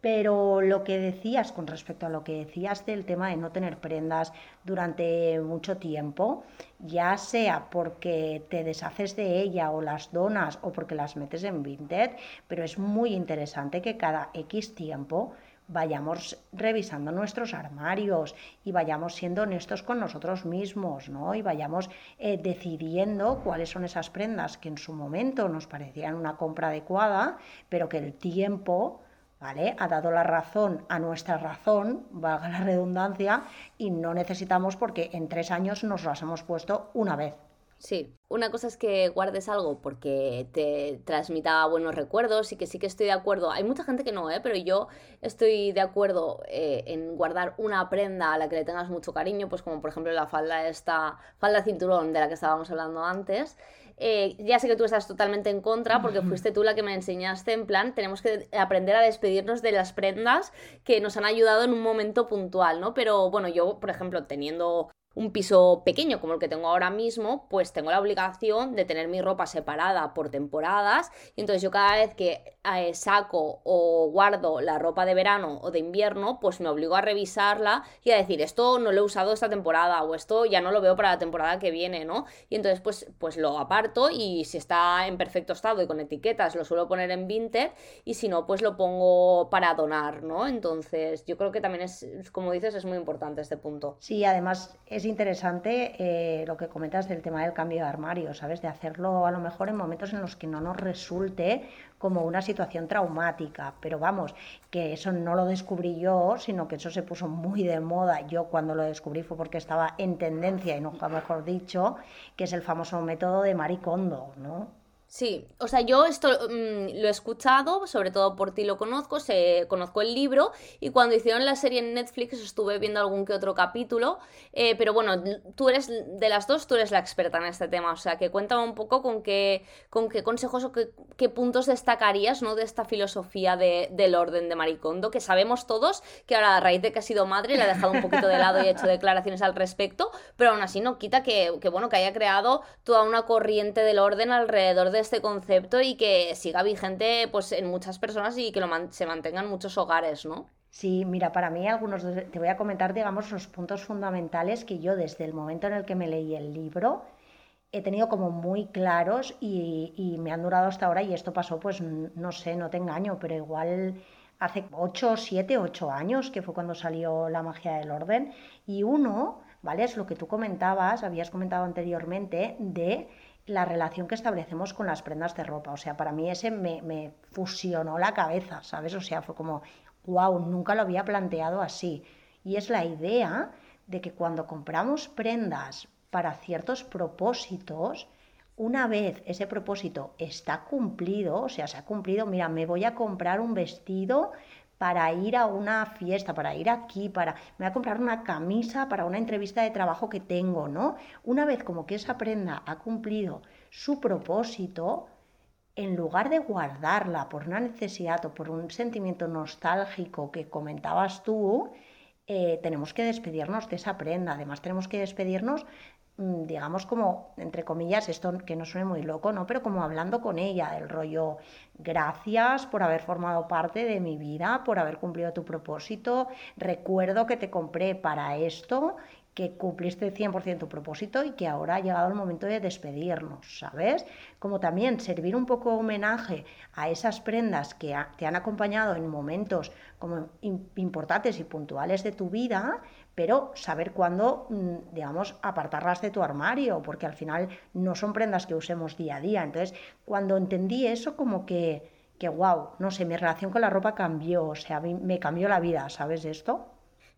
Pero lo que decías con respecto a lo que decías del tema de no tener prendas durante mucho tiempo, ya sea porque te deshaces de ella o las donas o porque las metes en Vinted, pero es muy interesante que cada X tiempo vayamos revisando nuestros armarios y vayamos siendo honestos con nosotros mismos, ¿no? Y vayamos eh, decidiendo cuáles son esas prendas que en su momento nos parecían una compra adecuada, pero que el tiempo ¿vale? Ha dado la razón a nuestra razón, valga la redundancia, y no necesitamos porque en tres años nos las hemos puesto una vez. Sí, una cosa es que guardes algo porque te transmita buenos recuerdos y que sí que estoy de acuerdo. Hay mucha gente que no, ¿eh? pero yo estoy de acuerdo eh, en guardar una prenda a la que le tengas mucho cariño, pues como por ejemplo la falda esta, falda cinturón de la que estábamos hablando antes. Eh, ya sé que tú estás totalmente en contra porque fuiste tú la que me enseñaste en plan, tenemos que aprender a despedirnos de las prendas que nos han ayudado en un momento puntual, ¿no? Pero bueno, yo, por ejemplo, teniendo un piso pequeño como el que tengo ahora mismo, pues tengo la obligación de tener mi ropa separada por temporadas. Y entonces yo cada vez que saco o guardo la ropa de verano o de invierno, pues me obligo a revisarla y a decir, esto no lo he usado esta temporada o esto ya no lo veo para la temporada que viene, ¿no? Y entonces pues, pues lo aparto y si está en perfecto estado y con etiquetas lo suelo poner en Vinted y si no, pues lo pongo para donar, ¿no? Entonces yo creo que también es, como dices, es muy importante este punto. Sí, además es interesante eh, lo que comentas del tema del cambio de armario, ¿sabes? De hacerlo a lo mejor en momentos en los que no nos resulte como una situación traumática. Pero vamos, que eso no lo descubrí yo, sino que eso se puso muy de moda. Yo cuando lo descubrí fue porque estaba en tendencia, y nunca mejor dicho, que es el famoso método de Maricondo, ¿no? Sí, o sea, yo esto mm, lo he escuchado, sobre todo por ti lo conozco, se, conozco el libro y cuando hicieron la serie en Netflix estuve viendo algún que otro capítulo, eh, pero bueno, tú eres de las dos, tú eres la experta en este tema, o sea, que cuéntame un poco con qué, con qué consejos o qué, puntos destacarías ¿no? de esta filosofía de, del orden de Maricondo, que sabemos todos que ahora a raíz de que ha sido madre le ha dejado un poquito de lado y ha hecho declaraciones al respecto, pero aún así no quita que, que bueno, que haya creado toda una corriente del orden alrededor de este concepto y que siga vigente pues en muchas personas y que lo se mantenga en muchos hogares, ¿no? Sí, mira, para mí algunos, te voy a comentar, digamos, los puntos fundamentales que yo desde el momento en el que me leí el libro he tenido como muy claros y, y me han durado hasta ahora y esto pasó, pues, no sé, no te engaño, pero igual hace 8, 7, 8 años, que fue cuando salió La magia del orden, y uno, ¿vale? Es lo que tú comentabas, habías comentado anteriormente, de la relación que establecemos con las prendas de ropa. O sea, para mí ese me, fusionó la cabeza, ¿sabes? O sea, fue como, wow, nunca lo había planteado así. Y es la idea de que cuando compramos prendas para ciertos propósitos, una vez ese propósito está cumplido, o sea, se ha cumplido, mira, me voy a comprar un vestido para ir a una fiesta, para ir aquí, para me voy a comprar una camisa para una entrevista de trabajo que tengo, ¿no? Una vez como que esa prenda ha cumplido su propósito, en lugar de guardarla por una necesidad o por un sentimiento nostálgico que comentabas tú, eh, tenemos que despedirnos de esa prenda. Además, tenemos que despedirnos digamos como, entre comillas, esto que no suene muy loco, ¿no? Pero como hablando con ella, del rollo, gracias por haber formado parte de mi vida, por haber cumplido tu propósito, recuerdo que te compré para esto que cumpliste 100% tu propósito y que ahora ha llegado el momento de despedirnos, ¿sabes? Como también servir un poco homenaje a esas prendas que te han acompañado en momentos como importantes y puntuales de tu vida, pero saber cuándo, mm, digamos, apartarlas de tu armario, porque al final no son prendas que usemos día a día. Entonces, cuando entendí eso, como que, que wow, no sé, mi relación con la ropa cambió, o sea, me cambió la vida, ¿sabes esto?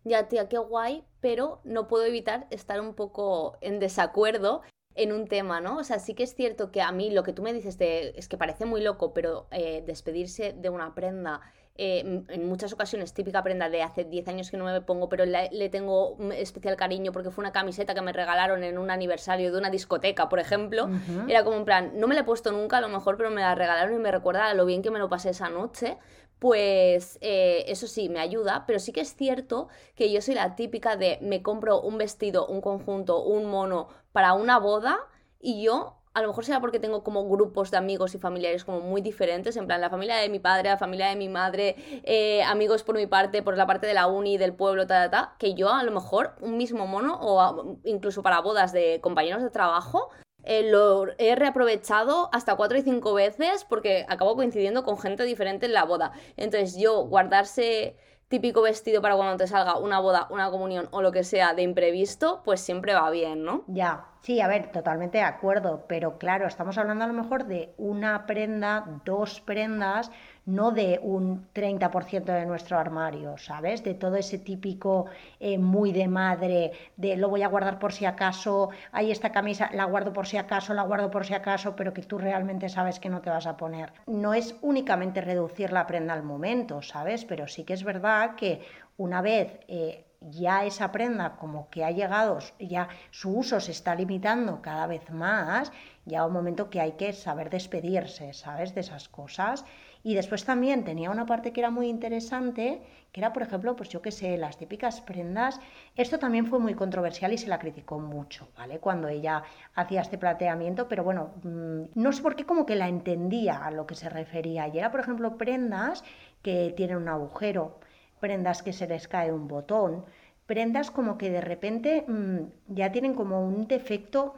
Ya, tía, qué guay, pero no puedo evitar estar un poco en desacuerdo en un tema, ¿no? O sea, sí que es cierto que a mí lo que tú me dices de, es que parece muy loco, pero eh, despedirse de una prenda eh, en muchas ocasiones típica prenda de hace 10 años que no me pongo, pero le, tengo especial cariño porque fue una camiseta que me regalaron en un aniversario de una discoteca, por ejemplo. Era como un plan, no me la he puesto nunca a lo mejor, pero me la regalaron y me recuerda lo bien que me lo pasé esa noche. Pues eh, eso sí, me ayuda, pero sí que es cierto que yo soy la típica de me compro un vestido, un conjunto, un mono para una boda y yo a lo mejor será porque tengo como grupos de amigos y familiares como muy diferentes, en plan la familia de mi padre, la familia de mi madre, eh, amigos por mi parte, por la parte de la uni, del pueblo, ta, ta, ta, que yo a lo mejor un mismo mono o incluso para bodas de compañeros de trabajo, eh, lo he reaprovechado hasta cuatro y cinco veces porque acabo coincidiendo con gente diferente en la boda. Entonces yo guardarse típico vestido para cuando te salga una boda, una comunión o lo que sea de imprevisto, pues siempre va bien, ¿no? Ya, sí, a ver, totalmente de acuerdo, pero claro, estamos hablando a lo mejor de una prenda, dos prendas no de un 30% de nuestro armario, ¿sabes? De todo ese típico eh, muy de madre, de lo voy a guardar por si acaso, hay esta camisa, la guardo por si acaso, la guardo por si acaso, pero que tú realmente sabes que no te vas a poner. No es únicamente reducir la prenda al momento, ¿sabes? Pero sí que es verdad que una vez... Eh, ya esa prenda como que ha llegado, ya su uso se está limitando cada vez más, ya un momento que hay que saber despedirse, ¿sabes? De esas cosas y después también tenía una parte que era muy interesante, que era, por ejemplo, pues yo qué sé, las típicas prendas. Esto también fue muy controversial y se la criticó mucho, ¿vale? Cuando ella hacía este planteamiento, pero bueno, mm, no sé por qué como que la entendía a lo que se refería. Y era, por ejemplo, prendas que tienen un agujero, prendas que se les cae un botón, prendas como que de repente mm, ya tienen como un defecto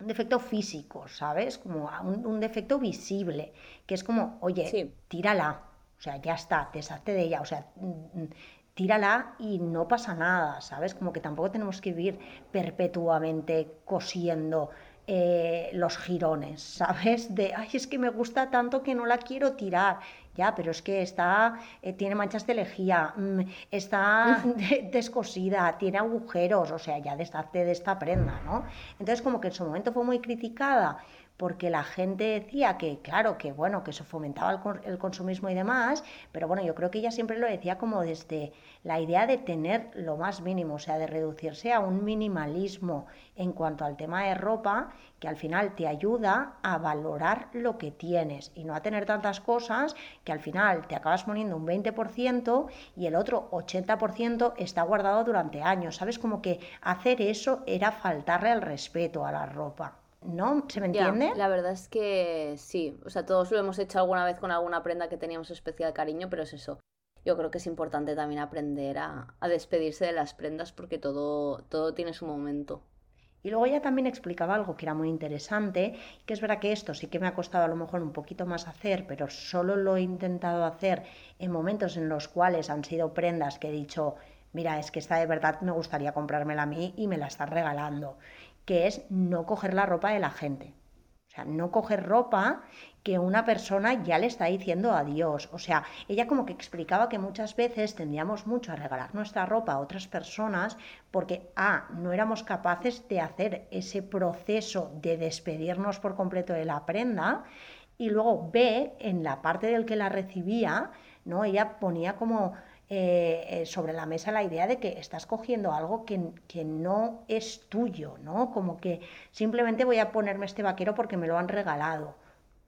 un defecto físico, ¿sabes? Como un, defecto visible, que es como, oye, tírala, o sea, ya está, deshazte de ella, o sea, mm, mm, tírala y no pasa nada, ¿sabes? Como que tampoco tenemos que vivir perpetuamente cosiendo eh, los jirones, ¿sabes? De, ay, es que me gusta tanto que no la quiero tirar. Ya, pero es que está, eh, tiene manchas de lejía, mm, está descosida, tiene agujeros, o sea, ya deshazte de esta prenda, ¿no? Entonces, como que en su momento fue muy criticada porque la gente decía que, claro, que bueno, que eso fomentaba el, consumismo y demás, pero bueno, yo creo que ella siempre lo decía como desde la idea de tener lo más mínimo, o sea, de reducirse a un minimalismo en cuanto al tema de ropa, que al final te ayuda a valorar lo que tienes y no a tener tantas cosas que al final te acabas poniendo un 20% y el otro 80% está guardado durante años, ¿sabes? Como que hacer eso era faltarle al respeto a la ropa. ¿No? ¿Se me entiende? la verdad es que sí, o sea, todos lo hemos hecho alguna vez con alguna prenda que teníamos especial cariño, pero es eso. Yo creo que es importante también aprender a, despedirse de las prendas porque todo, todo tiene su momento. Y luego ella también explicaba algo que era muy interesante, que es verdad que esto sí que me ha costado a lo mejor un poquito más hacer, pero solo lo he intentado hacer en momentos en los cuales han sido prendas que he dicho, mira, es que esta de verdad me gustaría comprármela a mí y me la están regalando que es no coger la ropa de la gente. O sea, no coger ropa que una persona ya le está diciendo adiós. O sea, ella como que explicaba que muchas veces tendíamos mucho a regalar nuestra ropa a otras personas porque, A, no éramos capaces de hacer ese proceso de despedirnos por completo de la prenda y luego, B, en la parte del que la recibía, ¿no? Ella ponía como eh, eh, sobre la mesa la idea de que estás cogiendo algo que, que, no es tuyo, ¿no? Como que simplemente voy a ponerme este vaquero porque me lo han regalado.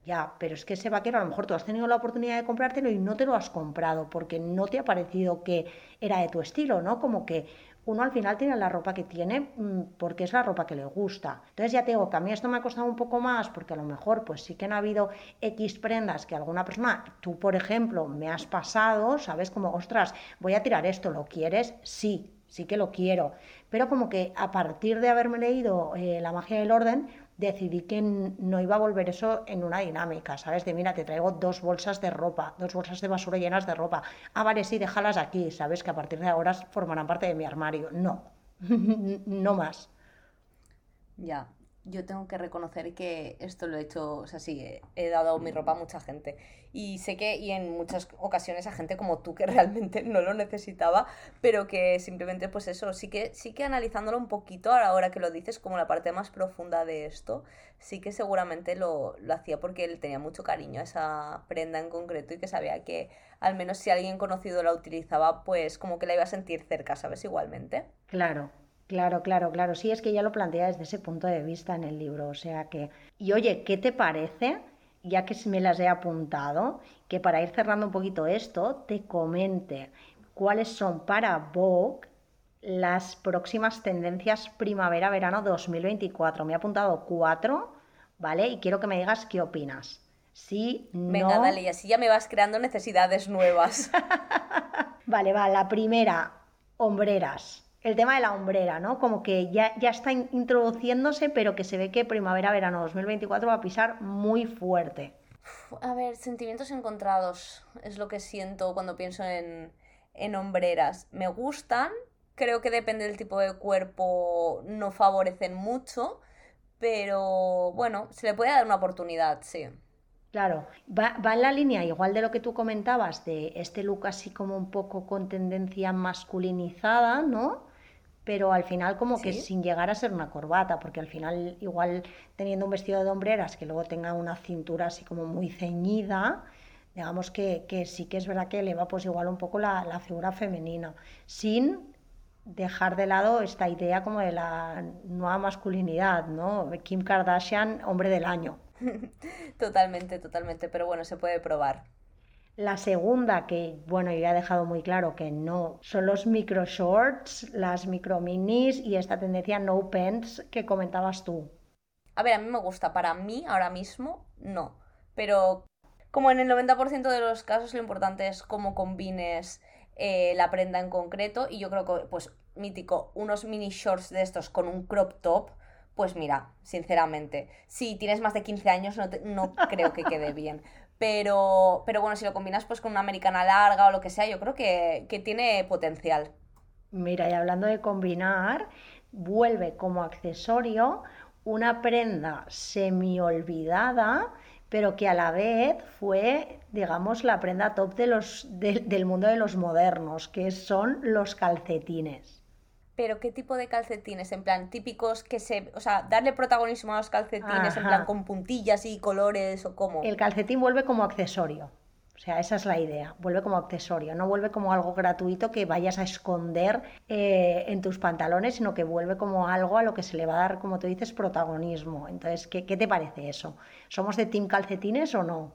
Ya, pero es que ese vaquero a lo mejor tú has tenido la oportunidad de comprártelo y no te lo has comprado porque no te ha parecido que era de tu estilo, ¿no? Como que uno al final tiene la ropa que tiene mm, porque es la ropa que le gusta. Entonces ya te digo que a mí esto me ha costado un poco más porque a lo mejor pues sí que han habido X prendas que alguna persona, tú por ejemplo, me has pasado, ¿sabes? Como, ostras, voy a tirar esto, ¿lo quieres? Sí, sí que lo quiero. Pero como que a partir de haberme leído eh, La magia del orden, decidí que no iba a volver eso en una dinámica, ¿sabes? De mira, te traigo dos bolsas de ropa, dos bolsas de basura llenas de ropa. Ah, vale, sí, déjalas aquí, ¿sabes? Que a partir de ahora formarán parte de mi armario. No, no más. Ya, yo tengo que reconocer que esto lo he hecho, o sea, sí, he dado mi ropa a mucha gente. Y sé que, y en muchas ocasiones a gente como tú que realmente no lo necesitaba, pero que simplemente, pues eso, sí que, sí que analizándolo un poquito, ahora que lo dices, como la parte más profunda de esto, sí que seguramente lo, lo hacía porque él tenía mucho cariño a esa prenda en concreto y que sabía que al menos si alguien conocido la utilizaba, pues como que la iba a sentir cerca, ¿sabes? Igualmente. Claro, Claro, claro, claro. Sí, es que ya lo plantea desde ese punto de vista en el libro. O sea que. Y oye, ¿qué te parece? Ya que me las he apuntado, que para ir cerrando un poquito esto, te comente cuáles son para Vogue las próximas tendencias primavera-verano 2024. Me he apuntado cuatro, ¿vale? Y quiero que me digas qué opinas. Sí, no. Venga, dale, y así ya me vas creando necesidades nuevas. vale, va, la primera, hombreras el tema de la hombrera, ¿no? Como que ya, ya está introduciéndose, pero que se ve que primavera-verano 2024 va a pisar muy fuerte. A ver, sentimientos encontrados es lo que siento cuando pienso en, en hombreras. Me gustan, creo que depende del tipo de cuerpo, no favorecen mucho, pero bueno, se le puede dar una oportunidad, sí. Claro, va, va, en la línea igual de lo que tú comentabas, de este look así como un poco con tendencia masculinizada, ¿no? Pero al final como que sin llegar a ser una corbata, porque al final igual teniendo un vestido de hombreras que luego tenga una cintura así como muy ceñida, digamos que, sí que es verdad que eleva pues igual un poco la, la figura femenina, sin dejar de lado esta idea como de la nueva masculinidad, ¿no? Kim Kardashian, hombre del año. totalmente, totalmente, pero bueno, se puede probar. La segunda, que bueno, yo ya he dejado muy claro que no, son los micro shorts, las micro minis y esta tendencia no pants que comentabas tú. A ver, a mí me gusta, para mí ahora mismo no, pero como en el 90% de los casos lo importante es cómo combines eh, la prenda en concreto y yo creo que pues mítico, unos mini shorts de estos con un crop top, pues mira, sinceramente, si tienes más de 15 años no, no creo que quede bien. Pero, pero bueno, si lo combinas pues con una americana larga o lo que sea, yo creo que, que tiene potencial. Mira, y hablando de combinar, vuelve como accesorio una prenda semi olvidada, pero que a la vez fue, digamos, la prenda top de los, del mundo de los modernos, que son los calcetines pero ¿qué tipo de calcetines? En plan, típicos que se. O sea, darle protagonismo a los calcetines, en plan, con puntillas y colores o cómo. El calcetín vuelve como accesorio. O sea, esa es la idea. Vuelve como accesorio. No vuelve como algo gratuito que vayas a esconder eh, en tus pantalones, sino que vuelve como algo a lo que se le va a dar, como tú dices, protagonismo. Entonces, ¿qué, qué te parece eso? ¿Somos de Team Calcetines o no?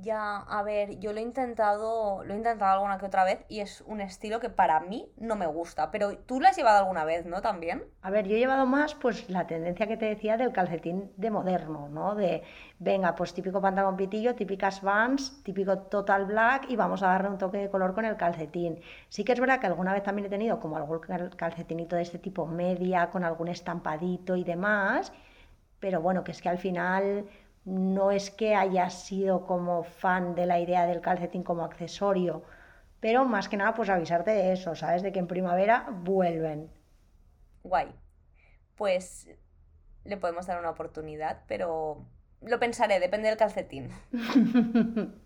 Ya, a ver, yo lo he intentado, lo he intentado alguna que otra vez y es un estilo que para mí no me gusta, pero tú lo has llevado alguna vez, ¿no? También. A ver, yo he llevado más pues la tendencia que te decía del calcetín de moderno, ¿no? De, venga, pues típico pantalón pitillo, típicas vans, típico total black y vamos a darle un toque de color con el calcetín. Sí que es verdad que alguna vez también he tenido como algún calcetinito de este tipo media, con algún estampadito y demás, pero bueno, que es que al final no es que haya sido como fan de la idea del calcetín como accesorio, pero más que nada pues avisarte de eso, ¿sabes? De que en primavera vuelven. Guay. Pues le podemos dar una oportunidad, pero lo pensaré, depende del calcetín.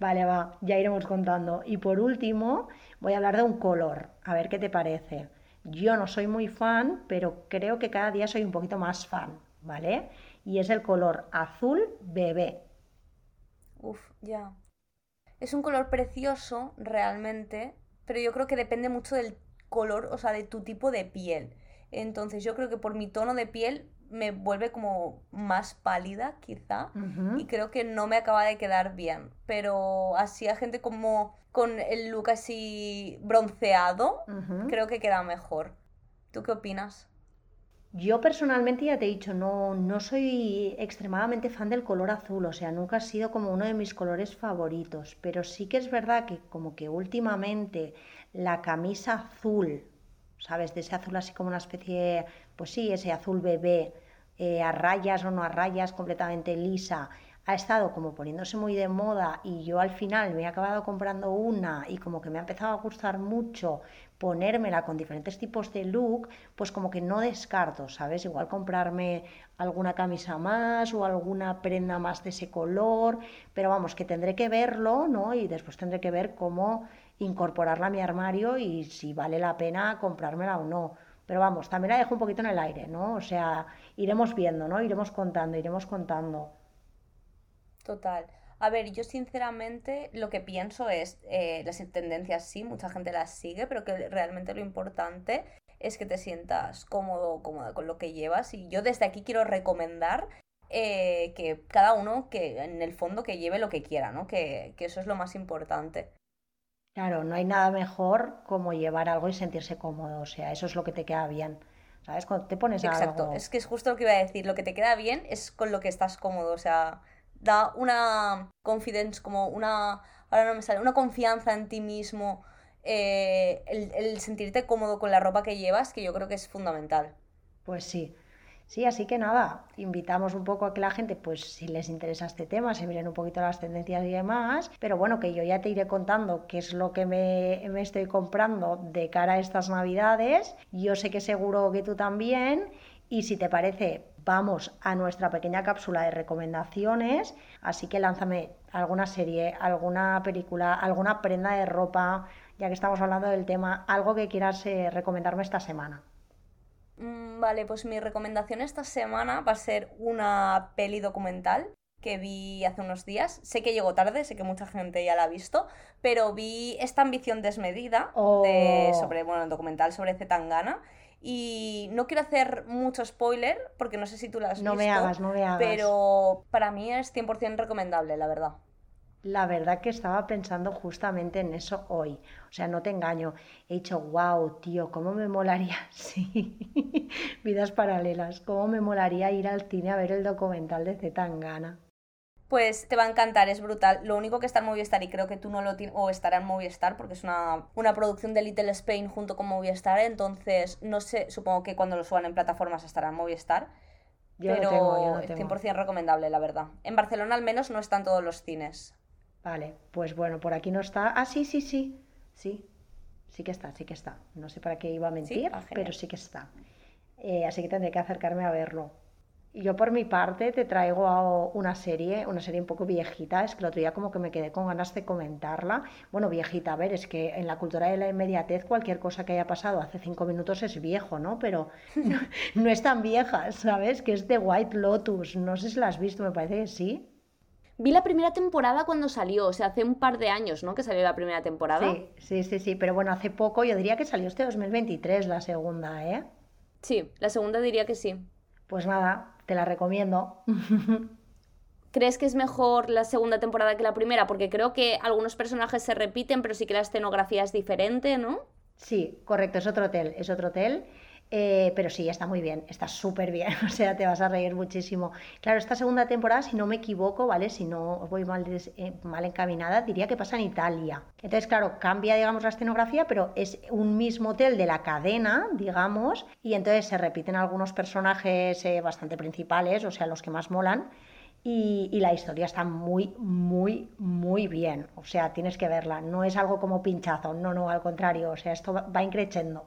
vale, va, ya iremos contando. Y por último, voy a hablar de un color, a ver qué te parece. Yo no soy muy fan, pero creo que cada día soy un poquito más fan, ¿vale? Y es el color azul bebé. Uf, ya. Es un color precioso, realmente, pero yo creo que depende mucho del color, o sea, de tu tipo de piel. Entonces yo creo que por mi tono de piel me vuelve como más pálida, quizá, y creo que no me acaba de quedar bien. Pero así a gente como con el look así bronceado, creo que queda mejor. ¿Tú qué opinas? Yo personalmente ya te he dicho, no, no soy extremadamente fan del color azul, o sea, nunca ha sido como uno de mis colores favoritos, pero sí que es verdad que como que últimamente la camisa azul, ¿sabes? De ese azul así como una especie, pues sí, ese azul bebé, eh, a rayas o no a rayas, completamente lisa, ha estado como poniéndose muy de moda y yo al final me he acabado comprando una y como que me ha empezado a gustar mucho ponérmela con diferentes tipos de look, pues como que no descarto, ¿sabes? Igual comprarme alguna camisa más o alguna prenda más de ese color, pero vamos, que tendré que verlo, ¿no? Y después tendré que ver cómo incorporarla a mi armario y si vale la pena comprármela o no. Pero vamos, también la dejo un poquito en el aire, ¿no? O sea, iremos viendo, ¿no? Iremos contando, iremos contando. Total. A ver, yo sinceramente lo que pienso es, eh, las tendencias sí, mucha gente las sigue, pero que realmente lo importante es que te sientas cómodo o cómoda con lo que llevas. Y yo desde aquí quiero recomendar eh, que cada uno, que en el fondo, que lleve lo que quiera, ¿no? Que, que eso es lo más importante. Claro, no hay nada mejor como llevar algo y sentirse cómodo, o sea, eso es lo que te queda bien. ¿Sabes? Cuando te pones Exacto, es que es justo lo que iba a decir, lo que te queda bien es con lo que estás cómodo, o sea, da una confidence, como una, ahora no me sale, una confianza en ti mismo, eh, el, sentirte cómodo con la ropa que llevas, que yo creo que es fundamental. Pues sí. Sí, así que nada, invitamos un poco a que la gente, pues si les interesa este tema, se miren un poquito las tendencias y demás, pero bueno, que yo ya te iré contando qué es lo que me, me estoy comprando de cara a estas navidades, yo sé que seguro que tú también, y si te parece, vamos a nuestra pequeña cápsula de recomendaciones, así que lánzame alguna serie, alguna película, alguna prenda de ropa, ya que estamos hablando del tema, algo que quieras eh, recomendarme esta semana. Mm, vale, pues mi recomendación esta semana va a ser una peli documental que vi hace unos días. Sé que llegó tarde, sé que mucha gente ya la ha visto, pero vi esta ambición desmedida de, oh. sobre, bueno, el documental sobre Zetangana y no quiero hacer mucho spoiler, porque no sé si tú la has no visto. No me hagas, no me hagas. Pero para mí es 100% recomendable, la verdad. La verdad que estaba pensando justamente en eso hoy. O sea, no te engaño. He dicho, wow, tío, ¿cómo me molaría? Sí, vidas paralelas. ¿Cómo me molaría ir al cine a ver el documental de Zetangana? Pues te va a encantar, es brutal. Lo único que está en Movistar, y creo que tú no lo tienes, o estará en Movistar, porque es una, una, producción de Little Spain junto con Movistar, entonces no sé, supongo que cuando lo suban en plataformas estará en Movistar. Yo pero tengo, yo 100% recomendable, la verdad. En Barcelona al menos no están todos los cines. Vale, pues bueno, por aquí no está. Ah, sí, sí, sí. Sí, sí que está, sí que está. No sé para qué iba a mentir, ah, pero sí que está. Eh, así que tendré que acercarme a verlo. Yo por mi parte te traigo una serie, una serie un poco viejita, es que el otro día como que me quedé con ganas de comentarla. Bueno, viejita, a ver, es que en la cultura de la inmediatez cualquier cosa que haya pasado hace cinco minutos es viejo, ¿no? Pero no, es tan vieja, ¿sabes? Que es de White Lotus, no sé si la has visto, me parece que sí. Vi la primera temporada cuando salió, o sea, hace un par de años, ¿no? Que salió la primera temporada. Sí, sí, sí, sí, pero bueno, hace poco, yo diría que salió este 2023 la segunda, ¿eh? Sí, la segunda diría que sí. Pues nada, te la recomiendo. ¿Crees que es mejor la segunda temporada que la primera? Porque creo que algunos personajes se repiten, pero sí que la escenografía es diferente, ¿no? Sí, correcto, es otro hotel, es otro hotel. Eh, pero sí, está muy bien, está súper bien, o sea, te vas a reír muchísimo. Claro, esta segunda temporada, si no me equivoco, ¿vale? Si no voy mal, eh, mal encaminada, diría que pasa en Italia. Entonces, claro, cambia, digamos, la escenografía, pero es un mismo hotel de la cadena, digamos, y entonces se repiten algunos personajes eh, bastante principales, o sea, los que más molan. Y, y, la historia está muy, muy, muy bien. O sea, tienes que verla. No es algo como pinchazo, no, no, al contrario. O sea, esto va increciendo.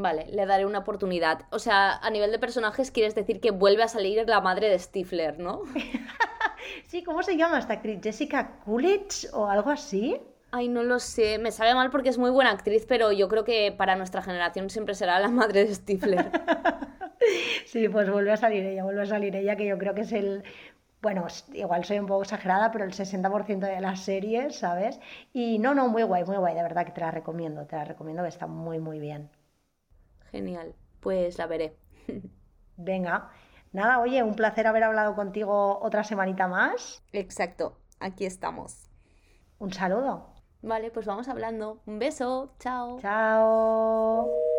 Vale, le daré una oportunidad. O sea, a nivel de personajes quieres decir que vuelve a salir la madre de Stifler, ¿no? sí, ¿cómo se llama esta actriz? ¿Jessica Coolidge o algo así? Ay, no lo sé. Me sabe mal porque es muy buena actriz, pero yo creo que para nuestra generación siempre será la madre de Stifler. sí, pues vuelve a salir ella, vuelve a salir ella, que yo creo que es el bueno, igual soy un poco exagerada, pero el 60% de las series, ¿sabes? Y no, no, muy guay, muy guay, de verdad que te la recomiendo, te la recomiendo que está muy, muy bien. Genial, pues la veré. Venga, nada, oye, un placer haber hablado contigo otra semanita más. Exacto, aquí estamos. Un saludo. Vale, pues vamos hablando. Un beso, chao. Chao.